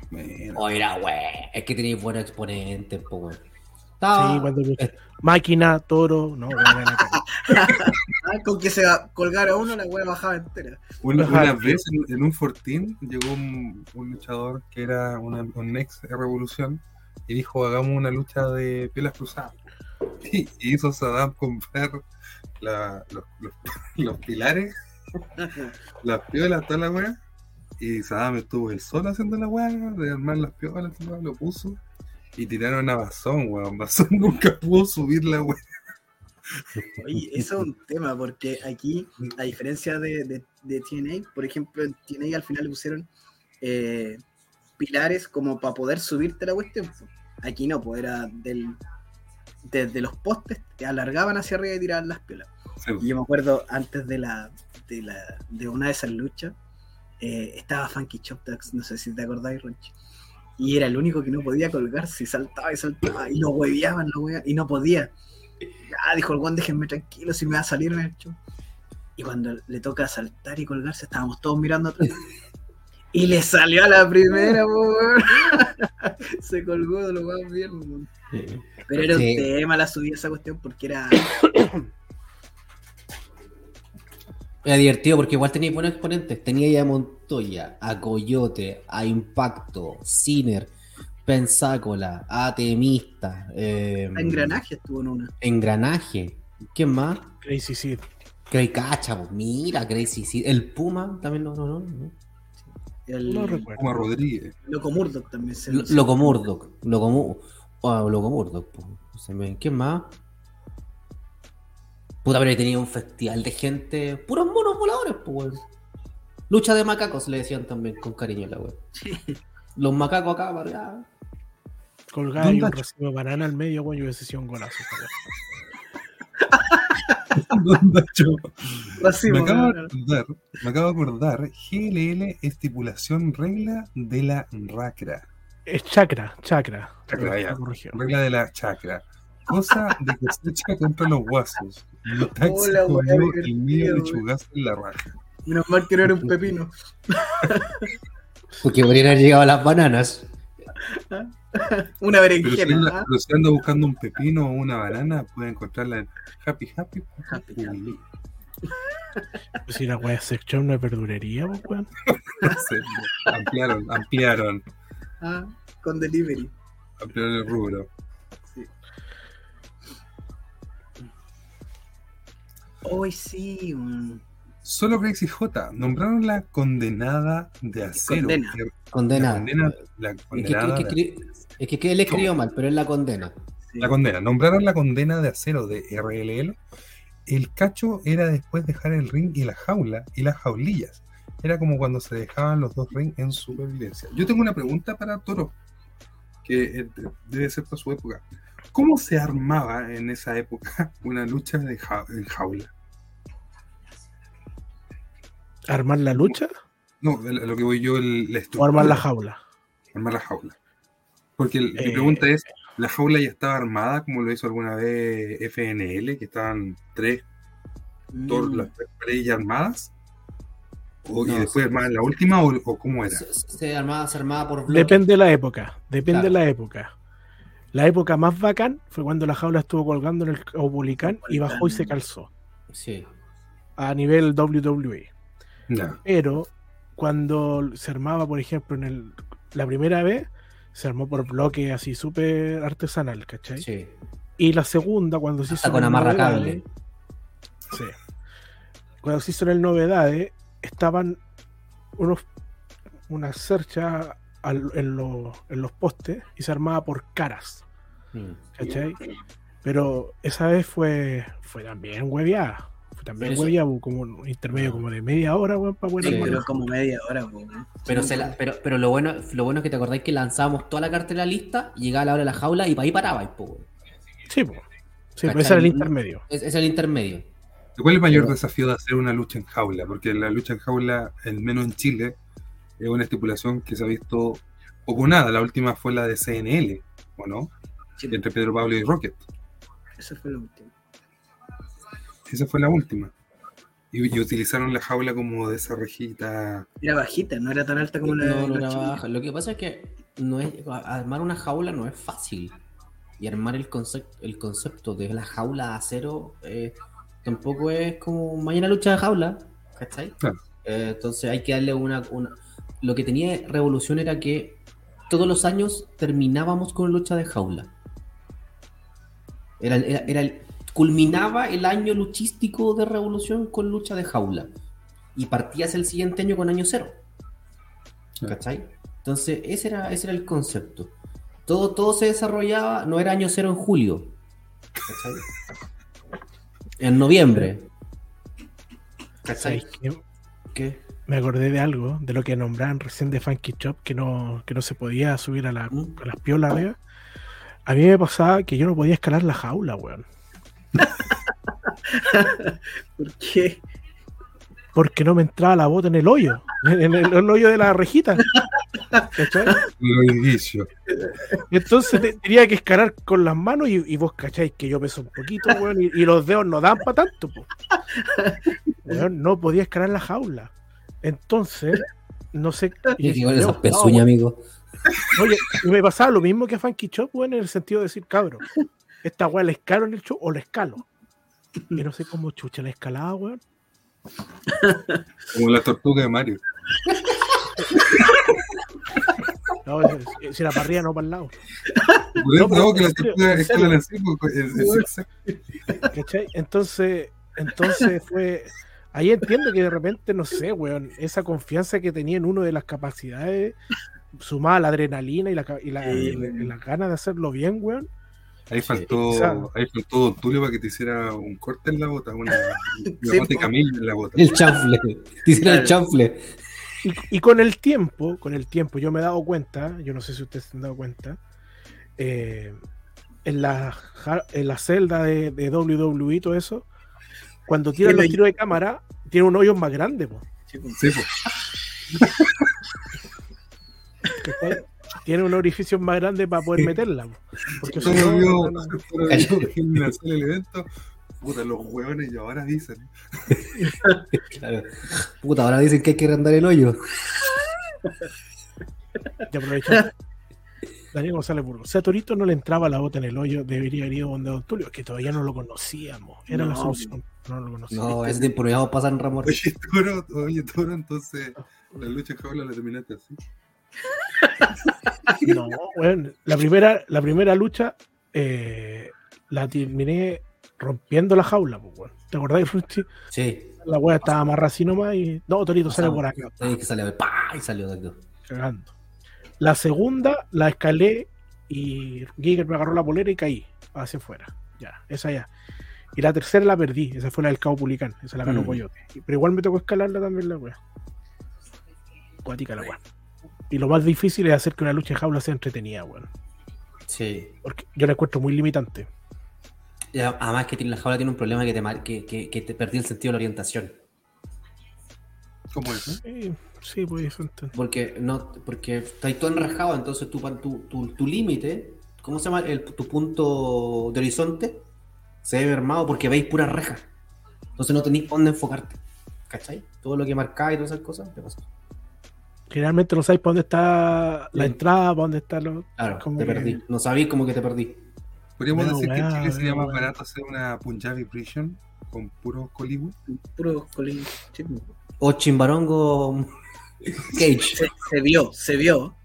Oiga, güey, es que tenéis buenos exponentes, po, güey. Sí, Estaba- cuando máquina, toro, no. Ah, con que se colgara uno, la wea bajaba entera. Una, vez en, en un Fortín llegó un, un luchador que era una, un ex Revolución y dijo: Hagamos una lucha de pielas cruzadas. Y, y hizo Saddam comprar la- los, los- los pilares las piolas, toda la weá. Y Saddam estuvo el solo haciendo la weá, de armar las piolas, lo puso. Y tiraron a Bazón, weón. Bazón nunca pudo subir la weá. Oye, eso es un tema, porque aquí, a diferencia de, de, de TNA, por ejemplo, en TNA al final le pusieron eh, pilares como para poder subirte la cuestión. Aquí no, pues era del, desde los postes, te alargaban hacia arriba y tiraban las piolas. Sí. Y yo me acuerdo antes de la de, la, de una de esas luchas, eh, estaba Funky Chop Tags, no sé si te acordáis, Ronchi. Y era el único que no podía colgarse y saltaba y saltaba y lo hueveaban, lo hueveaban, y no podía. Ah, dijo el Juan, déjenme tranquilo si me va a salir en el show. Y cuando le toca saltar y colgarse, estábamos todos mirando atrás. Y le salió a la primera. Se colgó de lo más bien, weón. Pero era Sí. un tema la subida esa cuestión porque era. Era divertido porque igual tenía buenos exponentes. Tenía ya a Montoya, a Coyote, a Impacto, Ciner, Pensácola, a Temista, eh, Engranaje estuvo en una. Engranaje. ¿Quién más? Crazy Sid. Crazy Cacha, pues, mira, Crazy sí. El Puma también no, no, no. no. El No recuerdo. Como Rodríguez. Loco Murdoch también se Lo- Loco Murdoch. Loco, ah, Loco Murdoch, pues. ¿Quién más? Puta, pero tenía un festival de gente. Puros monos voladores, pues. Lucha de macacos le decían también con cariño la weón. Los macacos acá, para allá. Colgada y un ¿Dónde? racimo de banana al medio, weón, y hubiese sido un golazo. me, acabo de acordar, me acabo de acordar, GLL estipulación regla de la racra. Es chakra, chakra. Chakra, ya. Regla de la chacra. Cosa de cosecha contra los guasos. Y taxi Hola, comió el medio weón. lechugazo en la raja. Menos mal que no era un pepino. Porque haber llegado las bananas. Una Pero si, berenjena. anda, ¿ah? pero si anda buscando un pepino o una banana, puede encontrarla en Happy Happy. Happy, Happy. Si la sex shop, no es verdurería, pues, weón. Ampliaron, ampliaron, Ah, con delivery. ampliaron el rubro. Hoy sí. mm, Solo Crazy J nombraron la condenada de acero. Condena. Condenada. La condena, la Es que, condenada es que es él escribió mal, pero él la condena. La condena. Nombraron la condena de acero de RLL. El cacho era después dejar el ring y la jaula y las jaulillas. Era como cuando se dejaban los dos rings en supervivencia. Yo tengo una pregunta para Toro, que eh, debe ser para su época. ¿Cómo se armaba en esa época una lucha de ja- en jaula? ¿Armar la lucha No, lo que voy yo, el, la o armar la jaula? Armar la jaula. Porque el- mi Eh. pregunta es, ¿la jaula ya estaba armada como lo hizo alguna vez FNL, que estaban tres, todas Mm, las tres paredes ya armadas? O, No, ¿Y después sí. armadas la última o, o cómo era? Se, se armaba, se armaba por bloque. Depende de la época. Depende de la época. La época más bacán fue cuando la jaula estuvo colgando en el Obulicán y bajó y se calzó. Sí. A nivel WWE. Pero cuando se armaba, por ejemplo, en el, la primera vez, se armó por bloque así súper artesanal, ¿cachai? Sí. Y la segunda, cuando se hizo Hasta con en el amarra Novedades, cable. Sí. Cuando se hizo en el Novedades, estaban unos unas cerchas al- en, los- en los postes y se armaba por caras, Mm. ¿cachai? Pero esa vez fue, fue también hueveada. También Pero eso- como un intermedio como de media hora, weón, para poder Sí, pero como media hora, weón. Pero, se la- pero, pero lo bueno lo bueno es que te acordáis que lanzábamos toda la cartera lista, llegaba la hora de la jaula y para ahí parabais, po, weón. Sí, po. Sí, pues ese era el intermedio. Es, es el intermedio. ¿Cuál es el mayor Pero- desafío de hacer una lucha en jaula? Porque la lucha en jaula, al menos en Chile, es una estipulación que se ha visto poco o nada. La última fue la de CNL, ¿o no? Sí. Entre Pedro Pablo y Rocket. Eso fue lo último. Esa fue la última. Y, y utilizaron la jaula como de esa rejita. Era bajita, no era tan alta como la No, no era baja. Lo que pasa es que no es, armar una jaula no es fácil. Y armar el concepto, el concepto de la jaula de acero eh, tampoco es como mañana lucha de jaula. ¿Cachai? Claro. Eh, entonces hay que darle una, una- Lo que tenía Revolución era que todos los años terminábamos con lucha de jaula. Era, era, era el- culminaba el año luchístico de Revolución con lucha de jaula. y partías el siguiente año con año cero. ¿Cachai? Entonces, ese era, ese era el concepto. Todo, todo se desarrollaba, no era año cero en julio. ¿Cachai? En noviembre. ¿Cachai? Me acordé de algo, de lo que nombraban recién de Funky Chop, que no, que no se podía subir a, la, a las piolas arriba. A mí me pasaba que yo no podía escalar la jaula, weón. ¿Por qué? Porque no me entraba la bota en el hoyo, en el, en el hoyo de la rejita. ¿Cachai? Lo. Entonces te- tenía que escalar con las manos y, y vos cacháis que yo peso un poquito, weón, y, y los dedos no dan para tanto, po. Weón, no podía escalar la jaula. Entonces, no sé. Y yo, esas pezuñas, amigo. Oye, y me pasaba lo mismo que a Funky Chop, weón, en el sentido de decir, cabro, esta weá la escalo en el show o la escalo. Y no sé cómo chucha la escalada, weón. Como la tortuga de Mario. No, si- para arriba, no para el lado. Por eso, No, pero no, que la tortuga escalan así. ¿Cachai? Entonces, entonces fue. Ahí entiendo que de repente, no sé, weón, esa confianza que tenía en uno de las capacidades, sumada a la adrenalina y la, y la, Sí, y la- y la ganas de hacerlo bien, weón. Ahí faltó, ahí faltó Don Tulio para que te hiciera un corte en la bota, una, una Sí, bota de en la bota. El chanfle. Te hicieron el chanfle. Y, y con el tiempo, con el tiempo, yo me he dado cuenta, yo no sé si ustedes se han dado cuenta, eh, en, la, en la celda de, de WWE y todo eso, cuando tiran los tiros de cámara, tiene un hoyo más grande, po. Sí, po. Tiene un orificio más grande para poder meterla. po. Porque no, en la sala del evento. Puta, los hueones y ahora dicen. Claro. Puta, ahora dicen que hay que agrandar el hoyo. Ya aprovechamos. Daniel González Burgos. Si a Torito no le entraba la bota en el hoyo, debería haber ido donde Don Tulio, que todavía no lo conocíamos. Era la No, solución. No lo conocíamos. No, ese tiempo no íbamos a pasar en Ramón. Oye, Toro, oye, Toro, entonces la lucha jaula la terminaste así. No, weón. La primera, la primera lucha eh, la terminé rompiendo la jaula, pues. ¿Te acordás, Ruchi? Sí. La weá estaba amarrada así nomás y. No, Torito sale por acá. Sí, que salió, ¡pah! y salió de aquí. Cagando. La segunda la escalé y Giger me agarró la polera y caí hacia afuera. Ya, esa ya. Y la tercera la perdí, esa fue la del Cabo Pulicán, esa la ganó Mm. Coyote. Pero igual me tocó escalarla también la weá. Cuática la weá. Y lo más difícil es hacer que una lucha en jaula sea entretenida, weón. Sí. Porque yo la encuentro muy limitante. Además que tiene- la jaula tiene un problema que te, que, que, que te perdí el sentido de la orientación. ¿Cómo es? Sí, sí, pues. Porque no, porque estás todo enrajado, entonces tu, tu, tu, tu límite, ¿cómo se llama? El, tu punto de horizonte se ve mermado porque veis pura reja. Entonces no tenéis dónde enfocarte. ¿Cachai? Todo lo que marcáis y todas esas cosas, te pasa. Generalmente no sabéis para dónde está la Sí. entrada, para dónde está lo. Claro, como te que- perdí. No sabéis como que te perdí. Podríamos decir que en weá, Chile sería más weá. barato hacer una Punjabi Prison con puro Hollywood. Puro colín. Sí. O chimbarongo Cage. Se, se vio, se vio.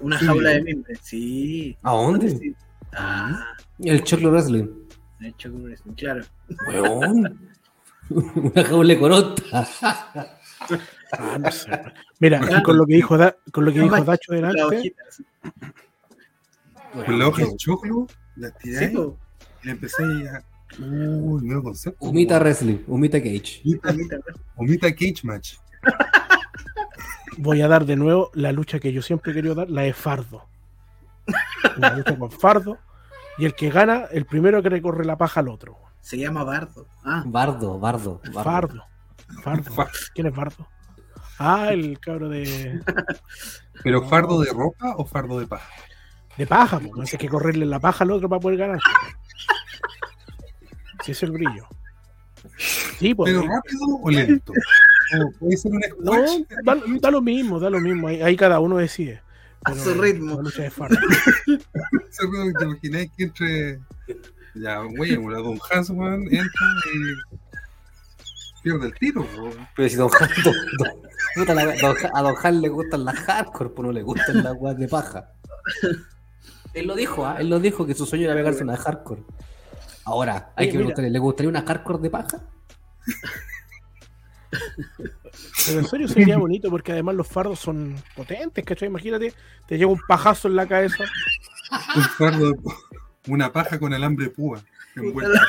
Una Sí. jaula de mimbre. Sí. ¿A dónde? Sí. Ah, El Choclo Wrestling. hecho, como es- claro. Weón. Una jaula de corota. Ah, no sé. Mira, con lo que dijo, Da- con lo que dijo Dacho La delante. Con la hoja de choclo, la Sí, po. y la empecé a. Uy, nuevo concepto. Humita Wrestling, Humita Cage. Humita, Humita Cage Match. voy a dar de nuevo la lucha que yo siempre he querido dar, la de Fardo. La lucha con Fardo. Y el que gana, el primero que recorre la paja al otro. Se llama Bardo. Ah, Bardo, Bardo. Bardo. Fardo. Fardo. ¿Quién es Fardo? Ah, el cabro de, ¿Pero fardo de ropa o fardo de paja? de paja, pues. Hay que correrle la paja al otro para poder ganar. Si es el brillo. Sí, pues. ¿Pero rápido o lento? O puede ser un No, da, da lo mismo, da lo mismo. Ahí, ahí cada uno decide. a Pero su ritmo. La lucha de Fardo. Te imagináis que entre. Ya, güey, la Don Hansman entra y. pierde el tiro. Pero si Don Han, don, don- puta la- don Han- a Don Han le gustan las hardcore, pues no le gustan las weas de paja. Él lo dijo, ¿ah? Él lo dijo que su sueño era pegarse una hardcore. Ahora, hay Oye, que preguntarle, ¿le gustaría una hardcore de paja? Pero en serio sería bonito porque además los fardos son potentes, ¿cachai? Imagínate, te lleva un pajazo en la cabeza. Un fardo, una paja con alambre púa. envuelta.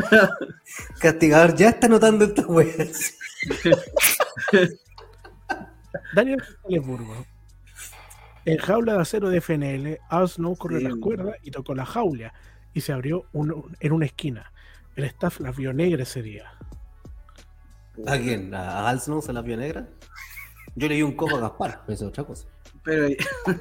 Castigador ya está notando esta wea. Daniel Salisburgo. En jaula de acero de FNL, Al Snow corrió Sí, las cuerdas y tocó la jaula y se abrió un- en una esquina. El staff la vio negra ese día. ¿A quién? ¿A Al Snow se la vio negra? Yo le di un coco a Gaspar, pero eso es otra cosa. Pero.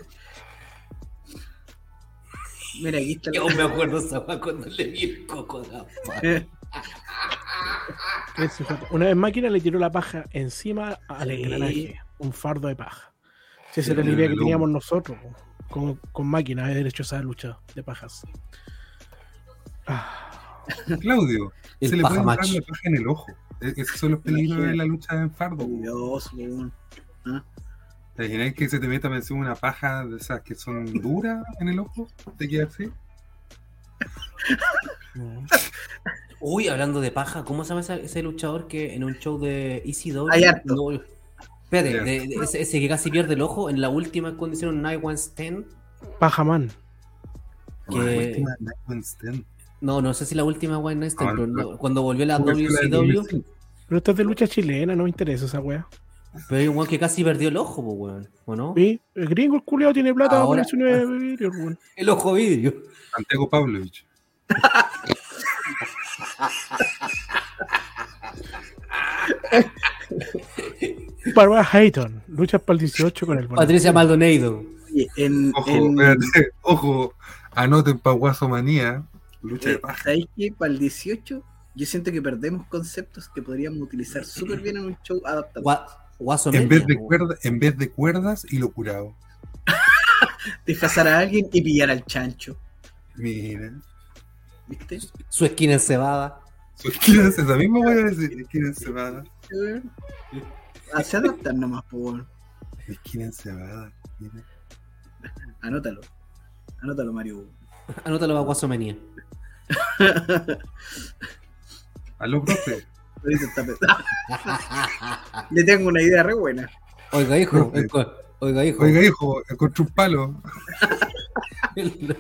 Mira, aquí está Yo me acuerdo esa wea cuando le di el coco a Gaspar. Ese fue- Una vez máquina le tiró la paja encima al Sí. engranaje, un fardo de paja. Si esa Sí, era la idea que teníamos nosotros con, con máquinas de derecho a esa lucha de pajas. Ah, Claudio, El se le paja puede entrar la paja en el ojo. Esos son los peligros de la lucha en fardo. Dios. ¿Ah? ¿Te imaginas que se te meta encima una paja de esas que son duras en el ojo? ¿Te queda así? Uy, hablando de paja, ¿cómo se llama ese, ese luchador que en un show de ECW? Hay harto. No, espérate, Ya. de- de- ese, ese que casi pierde el ojo en la última condición Night One Stand. Pajaman. Que- La última Night One Stand. No, no sé si la última One Night Stand, Ah, pero no. cuando volvió la WCW. 2005. Pero esto es de lucha chilena, no me interesa esa wea. Pero hay un weón que casi perdió el ojo, pues, weón. ¿O no? Sí, el gringo, el culiado tiene plata para ponerse de vidrio, weón. El ojo vidrio. Santiago Pavlovich. Barbara Hayton, luchas para el 18 con el balón. Patricia Maldonado. En, Ojo, en- espérate, ojo, anoten pa' Guasomanía. Lucha de eh, paja. ¿Sabéis que para el 18 yo siento que perdemos conceptos que podríamos utilizar súper bien en un show adaptado? Gua- Guaso En vez, de cuerda, en vez de cuerdas y lo curado. Disfrazar a alguien y pillar al chancho. Mira. ¿Viste? Su esquina encebada. Su esquina es esa misma voy a decir. Esquina encebada. Ah, se adaptan nomás, weón. Esquina encebada. Mira. Anótalo. Anótalo, Mario. Anótalo a Guaso Mania. Aló, profe. Le tengo una idea re buena. Oiga, hijo. Oiga, hijo. Oiga, hijo, encontré un palo.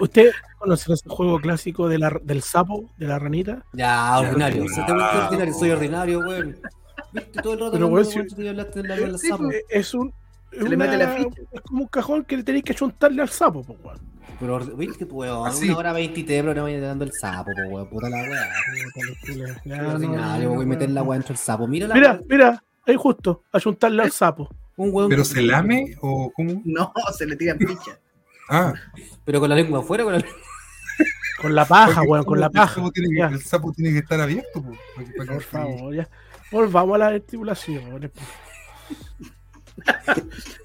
¿Usted conoce ese juego clásico de la- del sapo, de la ranita? Ya, ordinario. Soy ordinario, weón. Viste todo el rato Pero, weón, si- hablaste de la del Sí, sapo. Es un. es Se le mete la una- ficha. es como un cajón que le tenéis que chuntarle al sapo, pues, weón. Pero, viste, weón, Así. una hora veintité, pero no me dando el sapo, weón, puta la weá. No, voy a meter la weá dentro del sapo. Mira la Mira, mira, ahí justo, a chuntarle al sapo. Un weón. ¿Pero se lame o cómo? No, se le tiran fichas. Ah, Pero con la lengua afuera, con la lengua. Con la paja, porque weón, con la el paja. sapo tiene que- Ya, el sapo tiene que estar abierto. por favor, ya. Volvamos a las estipulaciones.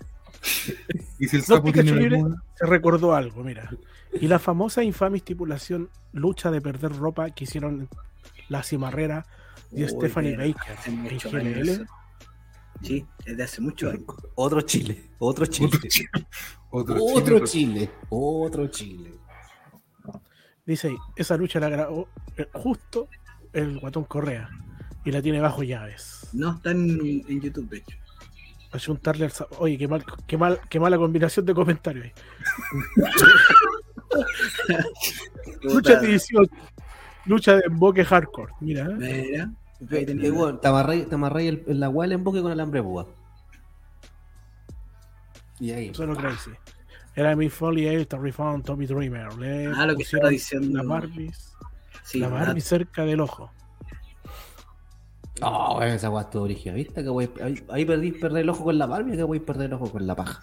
Y si el No, sapo tiene bermuda, Se recordó algo, mira. Y la famosa e infame estipulación lucha de perder ropa que hicieron la cimarrera y Uy, Stephanie Baker en eso. Sí, es de hace mucho años. Otro Chile, otro Chile. otro Chile. Otro Otro Chile. Chile, otro Chile. Dice ahí, esa lucha la grabó eh, justo el guatón Correa y la tiene bajo llaves. No está en, en YouTube, de hecho. A juntarle al sapo. Oye, qué, mal, qué, mal, qué mala combinación de comentarios ahí. Lucha 18. Lucha de emboque hardcore. Mira, ¿eh? Mira, la- te el, en la weá del emboque con alambre púa. Y ahí. Solo crazy. Era mi Foley Air, Refund, Tommy Dreamer. Le Ah, lo que estaba diciendo. La Barbie, Sí, la. Barbie cerca del ojo. Oh, weón, esa weá estuvo origen, ¿viste? Que wey, ahí, ahí perdí perder el ojo con la Barbie, que voy a perder el ojo con la paja.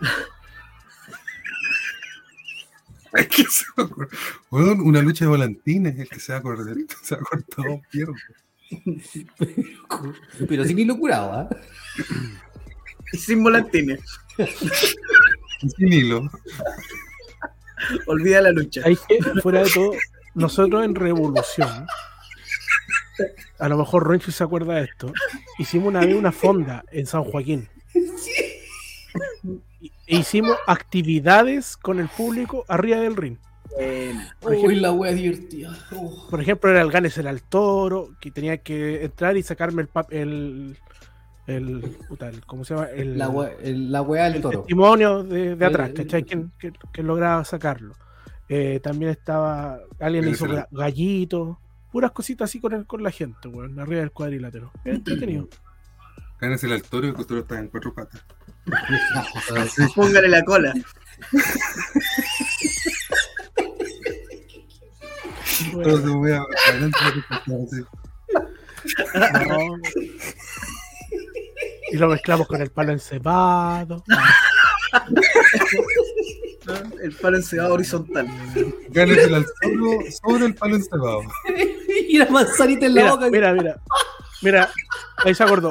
Es que se una lucha de volantines, el que se ha cortado, se ha cortado pierna. Pero sin hilo curado, ¿ah? Y sin volantines. Sin hilo. Olvida la lucha. Hay que, fuera de todo, nosotros en Revolución, a lo mejor Ronchi se acuerda de esto, hicimos una vez una fonda en San Joaquín. E hicimos actividades con el público arriba del ring. Por Uy, ejemplo, la wea divertida. Oh. por ejemplo, era el Ganes era el toro, que tenía que entrar y sacarme el pap- el, el, puta, el- ¿cómo se llama? El, La wea, el- la wea del el toro. testimonio de, de atrás, El- ¿cachai? ¿Quién, quién- quién lograba sacarlo? Eh, también estaba, alguien le hizo gallito, puras cositas así con, el- con la gente, weón, arriba del cuadrilátero. Era entretenido. Ganas el y el toro está en cuatro patas. Póngale la cola. No. Y lo mezclamos con el palo encebado. El palo encebado horizontal. Ganas el al toro sobre el palo encebado. y la manzanita en la Mira, boca. mira, mira. Mira, ahí se acordó.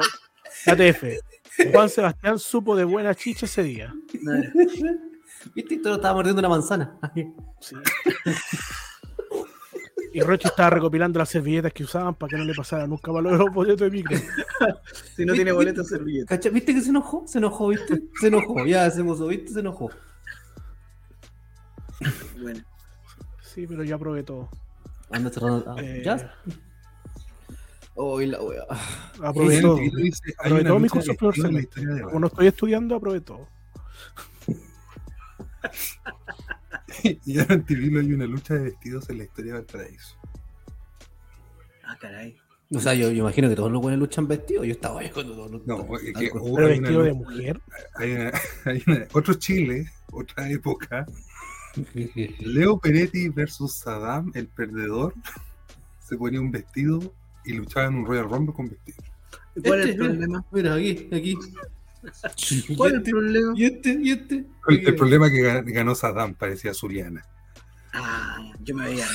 ATF. Juan Sebastián supo de buena chicha ese día. ¿Viste? El toro estaba mordiendo una manzana. Sí. Y Roche estaba recopilando las servilletas que usaban para que no le pasara nunca valor los boletos de micro. Si no tiene boleto, servilleta. ¿Cachai? ¿Viste que se enojó? Se enojó, ¿viste? Se enojó. Ya hacemos eso, ¿viste? Se enojó. Bueno. Sí, pero ya probé todo. Anda cerrando. ah, Eh, ¿Ya? Uy, la wea. Aprobé Él todo. Aprobé una todo mi lucha curso de estilo en la profesional. historia de Como no estoy estudiando, aprobé todo. Y ahora en Tivilo hay una lucha de vestidos en la historia del paraíso. Ah, caray. O sea, yo, yo imagino que todos los buenos luchan vestidos. Yo estaba ahí cuando todos los- No, es que vestido de mujer. Hay una, hay una- otro Chile, otra época. Leo Peretti versus Saddam, el perdedor, se ponía un vestido y luchaba en un Royal Rumble con vestido. ¿Y ¿Cuál es el Este, mira, problema? Mira, aquí, aquí. ¿Cuál es ¿Y el problema? ¿Y este? ¿Y este? El, el problema es que gan- ganó Saddam, parecía Zuliana. Ah, yo me veía.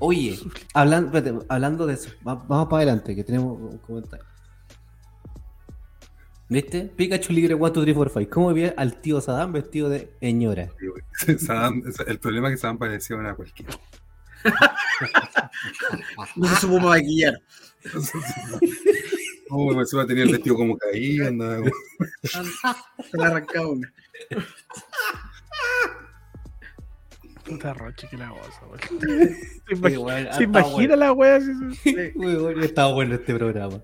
Oye, hablando, espérate, hablando de eso, va- vamos para adelante, que tenemos un comentario. ¿Viste? Pikachu libre 1, 2, 3, 4, 5. ¿Cómo vi al tío Saddam vestido de señora? Saddam- el problema es que Saddam parecía una cualquiera. No se supo maquillar. Oh, encima tenía el vestido como caído, andaba Se le arrancaba una. Puta Roche, que la goza, weón. Se, bueno, se ah, está imagina bueno. la wea si se, Muy bueno, estaba bueno este programa.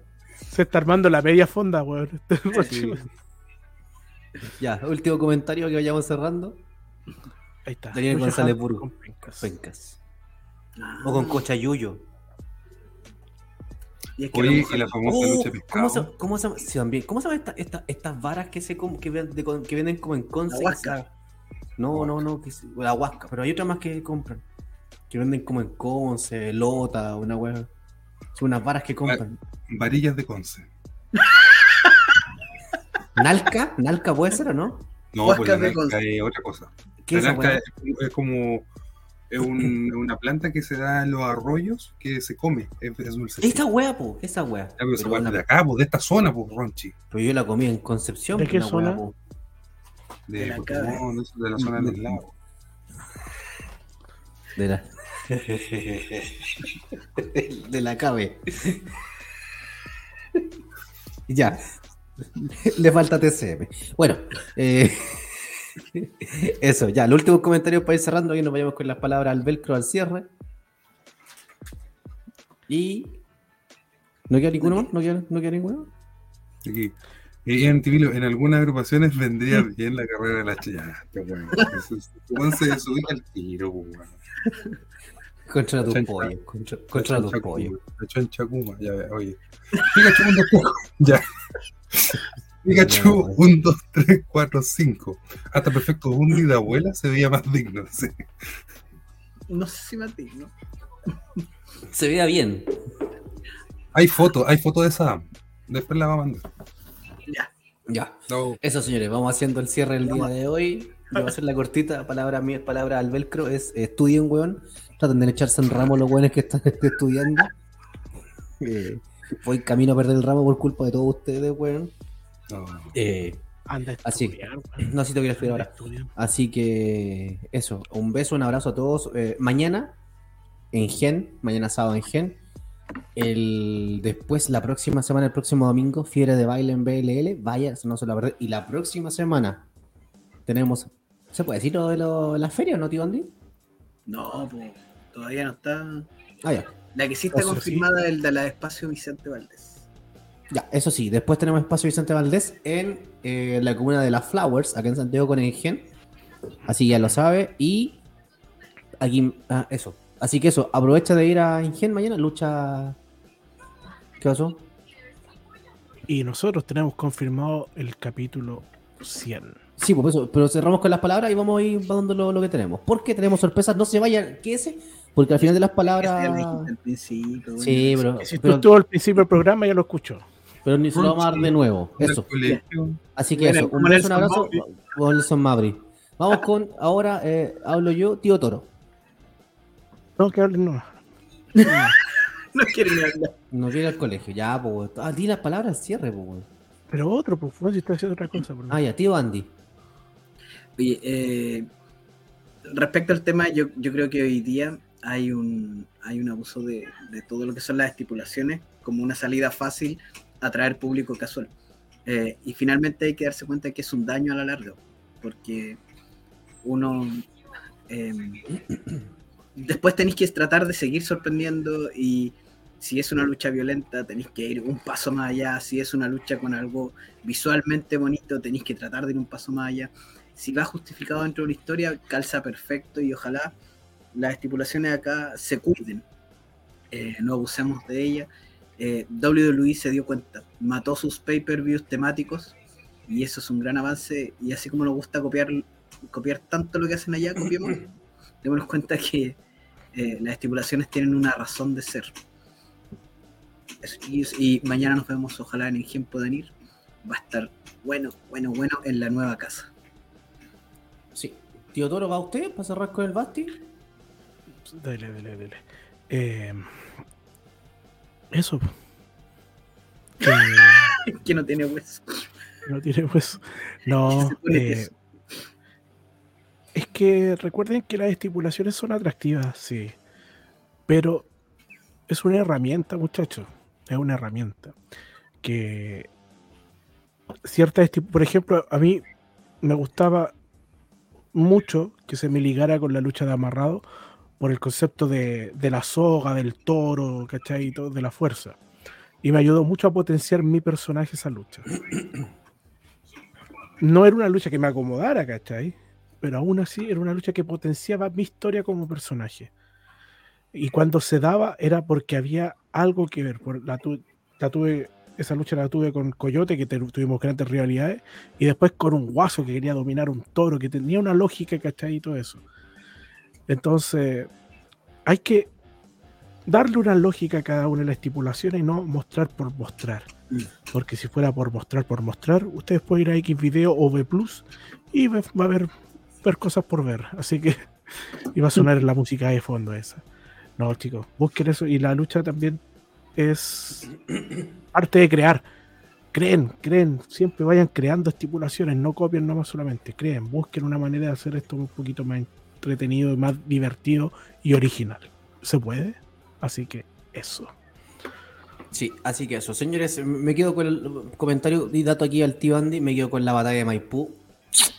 Se está armando la media fonda, weón. Este. Ya, último comentario que vayamos cerrando. Ahí está. Daniel González Burgo. con pencas. Pencas. O con Cochayuyo. Y es que Oye, la y mujer- la famosa Oh, lucha de ¿Cómo se, cómo se, sí, también, ¿cómo se llaman esta- esta- estas varas que se que, de que venden como en Conce? La huasca. No, no, no, que la huasca, pero hay otras más que compran. Que venden como en Conce, Lota, una wea. Son unas varas que compran. Varillas de Conce. ¿Nalca? ¿Nalca puede ser o no? No, pues la de nalca Conce. es otra cosa. ¿Qué La nalca es, es como es un- una planta que se da en los arroyos que se come. Es, es dulce. Esa wea, po, esa wea. Ya, pero Pero, wea la- de acá, pues, de esta zona, pues, Ronchi. pero yo la comí en Concepción. ¿De po, qué wea, zona? po. De, De la Pokémon, de, eso, de la zona del lago. De la. de la cabe. ya. Le falta TCM. Bueno, eh, eso, ya. Los últimos comentarios para ir cerrando. Aquí nos vayamos con las palabras al velcro al cierre. Y. ¿No queda ninguno? ¿No queda, no queda ninguno? Aquí. En algunas agrupaciones vendría bien la carrera de la chillada. Bueno, se desubica el tiro, weón. Contra tu Chancha. pollo. Contra, contra tu pollo. La chancha Kuma, ya ve, oye. Pikachu 1, 2, 3, ya. Pikachu 1, 2, 3, 4, 5. Hasta perfecto Bundy de abuela se veía más digno. sí. No sé si Mati, ¿no? Se vea bien. Hay fotos, hay fotos de Saddam. Después la va a mandar. Ya. No. Eso, señores, vamos haciendo el cierre del día de hoy. Yo voy a hacer la cortita, palabra mía, palabra al velcro, es eh, estudien, weón. Traten de echarse en ramo los weones que están estudiando. Eh, voy camino a perder el ramo por culpa de todos ustedes, weón. No. Eh, Anda a así, estudiar, weón. no, tengo que ir a estudiar ahora. estudiar. Así que eso, un beso, un abrazo a todos. Eh, mañana en Gen, mañana sábado en Gen. El, después, la próxima semana, el próximo domingo, Fiebre de Baile en BLL. Vaya, no se la verdad. Y la próxima semana tenemos ¿Se puede decir lo de lo- la feria o no, tío Andy? No, pues, todavía no está. Ah, ya. La que sí está Eso sí. confirmada es el de la de Espacio Vicente Valdés. Ya, eso sí. Después tenemos espacio Vicente Valdés en eh, la comuna de Las Flowers, acá en Santiago con Engen. Así ya lo sabe. Y aquí, ah, eso. Así que eso, aprovecha de ir a Ingen mañana, lucha. ¿Qué pasó? Y nosotros tenemos confirmado el capítulo 100. Sí, pues eso, pero cerramos con las palabras y vamos a ir dando lo, lo que tenemos. Porque tenemos sorpresas, no se vayan, quédese, porque al final de las palabras. Al principio. Sí, pero, Si tú pero, estuvo al principio del programa, ya lo escuchó. pero ni se lo vamos a dar de nuevo. Eso. Así que eso, un beso, un abrazo. Nelson Mabry. Vamos con, ahora eh, hablo yo, tío Toro. No, que hablen no. No quiere ni hablar. No quiere al colegio, ya, pues. Ah, di las palabras al cierre, pues. Pero otro, pues, si está haciendo otra cosa. por Ah, ya, tío Andy. Oye, eh, respecto al tema, yo, yo creo que hoy día hay un, hay un abuso de, de todo lo que son las estipulaciones como una salida fácil a atraer público casual. Eh, y finalmente hay que darse cuenta que es un daño a la larga, porque uno eh, después tenéis que tratar de seguir sorprendiendo y si es una lucha violenta tenéis que ir un paso más allá, si es una lucha con algo visualmente bonito tenéis que tratar de ir un paso más allá. Si va justificado dentro de una historia, calza perfecto y ojalá las estipulaciones acá se cuiden, eh, no abusemos de ellas. Eh, WWE se dio cuenta, mató sus pay-per-views temáticos y eso es un gran avance y así como nos gusta copiar, copiar tanto lo que hacen allá, copiemos, démonos cuenta que eh, las estipulaciones tienen una razón de ser. Eso, y mañana nos vemos, ojalá en el Gen puedan ir. Va a estar bueno, bueno, bueno en la nueva casa. Sí. Tío Toro, ¿va usted para cerrar con el Basti? Dale, dale, dale. Eh, eso. Que que no tiene hueso. no tiene pues. No. Eh, es que recuerden que las estipulaciones son atractivas, sí. Pero es una herramienta, muchachos. Es una herramienta. Que ciertas esti- por ejemplo, a mí me gustaba mucho que se me ligara con la lucha de amarrado por el concepto de, de la soga, del toro, ¿cachai? Y todo, de la fuerza. Y me ayudó mucho a potenciar mi personaje esa lucha. No era una lucha que me acomodara, ¿cachai? Pero aún así era una lucha que potenciaba mi historia como personaje. Y cuando se daba era porque había algo que ver. Por la, tu- la tuve, esa lucha la tuve con Coyote, que tuvimos grandes rivalidades, y después con un guaso que quería dominar un toro, que tenía una lógica, ¿cachai? Y todo eso. Entonces, hay que darle una lógica a cada una de las estipulaciones y no mostrar por mostrar. Porque si fuera por mostrar por mostrar, ustedes pueden ir a X video o V Plus y va a haber ver cosas por ver. Así que y va a sonar la música de fondo esa. No, chicos, busquen eso. Y la lucha también es arte de crear. Creen, creen, siempre vayan creando estipulaciones, no copien nomás solamente, creen, busquen una manera de hacer esto un poquito más entretenido, más divertido y original. ¿Se puede? Así que eso. Sí, así que eso. Señores, me quedo con el comentario y dato aquí al tío Andy. Me quedo con la batalla de Maipú.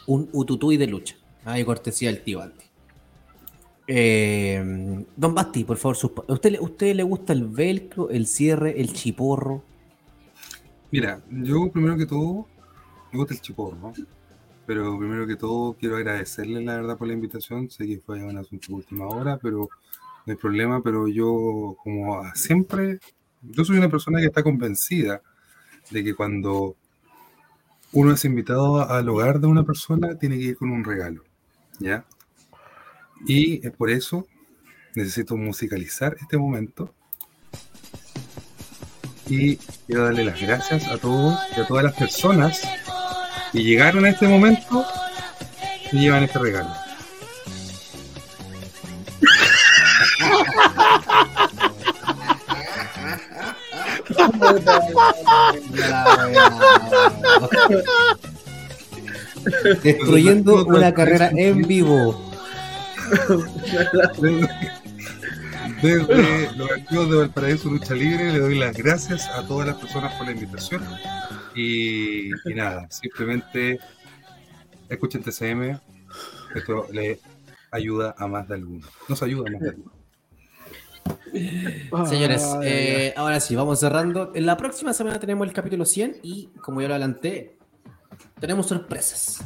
Un ututuy de lucha. Ay, cortesía del tío Andy. Eh, don Basti, por favor, sus ¿a usted, le- usted le gusta el velcro, el cierre, el chiporro? Mira, yo primero que todo, me gusta el chiporro, ¿no? Pero primero que todo quiero agradecerle la verdad por la invitación. Sé que fue un asunto de última hora, pero no hay problema. Pero yo, como siempre, yo soy una persona que está convencida de que cuando uno es invitado al hogar de una persona, tiene que ir con un regalo, ¿ya? Y es por eso necesito musicalizar este momento. Y quiero darle las gracias a todos y a todas las personas que llegaron a este momento y llevan este regalo. Destruyendo una carrera en vivo. Desde los archivos de Valparaíso Lucha Libre le doy las gracias a todas las personas por la invitación. Y, y nada, simplemente escuchen TCM, Esto le ayuda a más de alguno. Nos ayuda a más de alguno. Señores, Ay, eh, ahora sí, vamos cerrando. En la próxima semana tenemos el capítulo 100 y, como ya lo adelanté, tenemos sorpresas.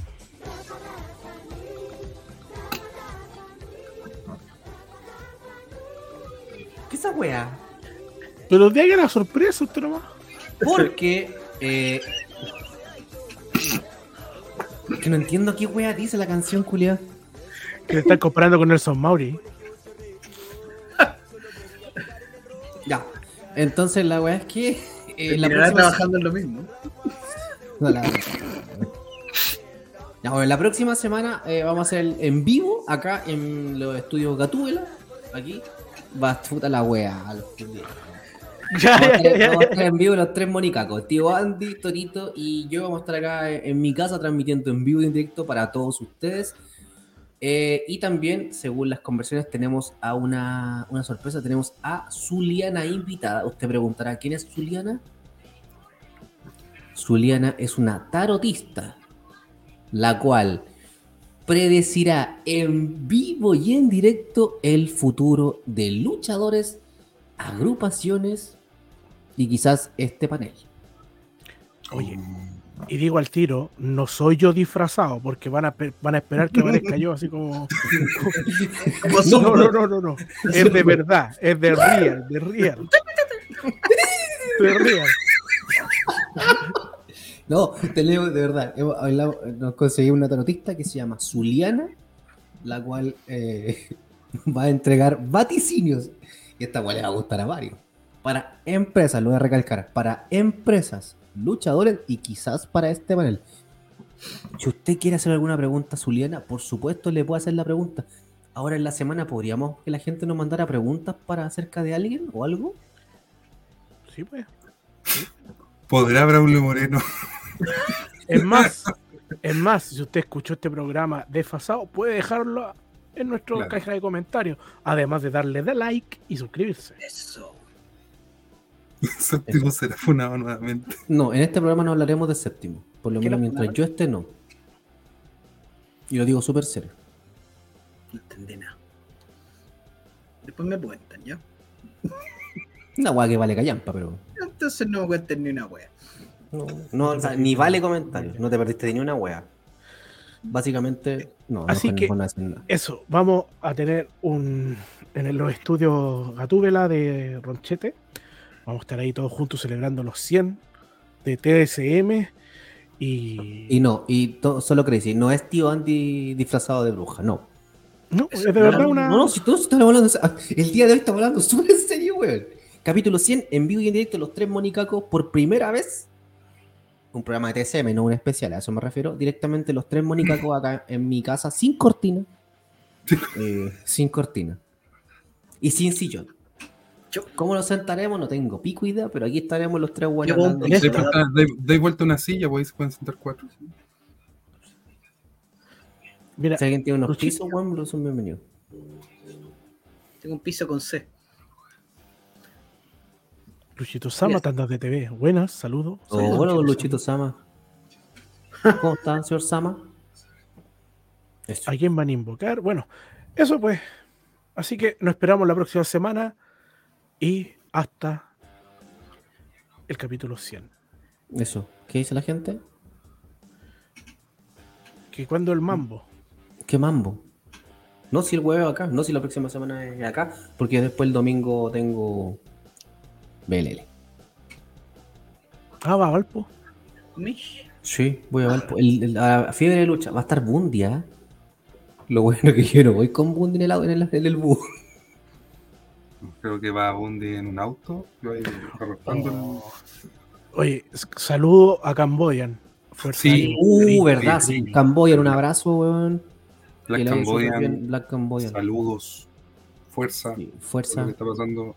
¿Qué es esa wea? Pero de ahí la sorpresa, usted nomás. Porque. Eh, que no entiendo qué wea dice la canción, culia. Que le están comparando con Nelson Mauri. Ya. Entonces la wea es que. eh, la próxima- trabajando en lo mismo. No, la- Ya, bueno, la próxima semana eh, vamos a hacer el en vivo acá en los estudios Gatúbela. Aquí. Va a puta la wea. a los. Ya, Vamos a ya, estar- ya, vamos a ya. estar en vivo los tres monicacos. Tío Andy, Torito y yo vamos a estar acá en mi casa transmitiendo en vivo y en directo para todos ustedes. Eh, y también, según las conversiones, tenemos a una, una sorpresa. Tenemos a Zuliana invitada. Usted preguntará, ¿quién es Zuliana? Zuliana es una tarotista, la cual predecirá en vivo y en directo el futuro de luchadores, agrupaciones y quizás este panel. Oye, y digo al tiro, no soy yo disfrazado, porque van a, van a esperar que aparezca yo así como. no, no, no, no, no. Es de verdad, es de real, de real. De real. No, tenemos, de verdad, hemos hablado- nos conseguimos una tarotista que se llama Zuliana, la cual eh, va a entregar vaticinios. Y esta cual le va a gustar a varios. Para empresas, lo voy a recalcar, para empresas, luchadores y quizás para este panel. Si usted quiere hacer alguna pregunta a Zuliana, por supuesto le puede hacer la pregunta. Ahora en la semana podríamos que la gente nos mandara preguntas para acerca de alguien o algo. Sí, pues. ¿Podrá Braulio Moreno? Es más, es más, si usted escuchó este programa desfasado, puede dejarlo en nuestra Claro. caja de comentarios, además de darle de like y suscribirse. Eso. Séptimo será funado nuevamente. No, en este programa no hablaremos de séptimo. Por lo ¿Qué menos no mientras yo esté, no. Y lo digo súper serio. No entendí nada. Después me cuentan, ¿ya? Una weá que vale callampa, pero. Entonces no me cuenten ni una wea. No, no, o sea, ni vale comentarios. No te perdiste de ni una wea. Básicamente, no. Así no, que-. Eso, vamos a tener un en los estudios Gatúbela de Ronchete. Vamos a estar ahí todos juntos celebrando los 100 de TSM y, Y no, y solo Crazy. No es tío Andy disfrazado de bruja, no. no, es de verdad una No, no, si todos estamos hablando. El día de hoy estamos hablando súper en serio, weón. Capítulo 100, en vivo y en directo, los tres monicacos por primera vez. Un programa de TSM, no un especial, a eso me refiero. Directamente los tres monicacos acá en mi casa, sin cortina. Eh, sin cortina. Y sin sillón. ¿Cómo nos sentaremos? No tengo pico idea, pero aquí estaremos los tres buenos esto- vuelta- una silla, pues ahí se pueden sentar cuatro. Mira, Si alguien tiene unos Luchito. pisos, weón, son bienvenidos. Tengo un piso con C. Luchito Sama, tandas de TV. Buenas, saludos. Oh, Saludos, bueno, Sama. Luchito Sama. ¿Cómo está, señor Sama? Eso. ¿A quién van a invocar? Bueno, eso pues. Así que nos esperamos la próxima semana y hasta el capítulo 100. Eso. ¿Qué dice la gente? Que cuando el mambo. ¿Qué mambo? No, si el huevo acá, no si la próxima semana es acá, porque después el domingo tengo BLL. Ah, va, Valpo. Mish. Sí, voy a ver. El, el- la fiebre de lucha. Va a estar Bundy, ¿ah? Lo bueno que yo no voy con Bundy en el, en el, en el bus. Creo que va Bundy en un auto. El- Oye, saludo a Cambodian. Fuerza Sí. Uh, verdad. sí. sí. Camboyan, un abrazo, weón. Black bien, Black Cambodian. Saludos. Fuerza. Sí, Lo fuerza. que está pasando.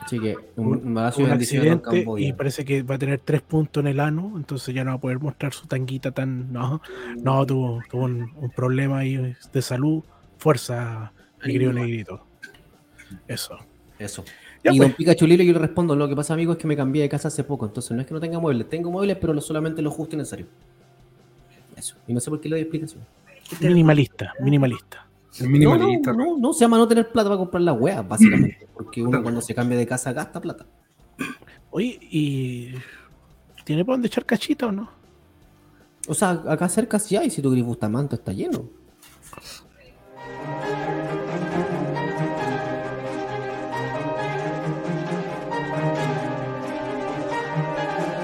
Así que un, Un, un a accidente y parece que va a tener tres puntos en el ano, entonces ya no va a poder mostrar su tanguita tan. No, no tuvo, tuvo un, un problema ahí de salud. Fuerza, mi querido negrito. Eso. Eso. Ya, y pues. don Pikachu Lilo, yo le respondo, lo que pasa, amigo, es que me cambié de casa hace poco, entonces no es que no tenga muebles, tengo muebles, pero lo- solamente lo justo y necesario. Eso. Y no sé por qué le doy explicación. Minimalista, minimalista. El No, no, no, no, se llama no tener plata para comprar la wea, básicamente. Porque uno cuando se cambia de casa gasta plata. Oye, ¿y tiene para dónde echar cachita o no? O sea, acá cerca sí hay, si tu grifo Bustamante está lleno.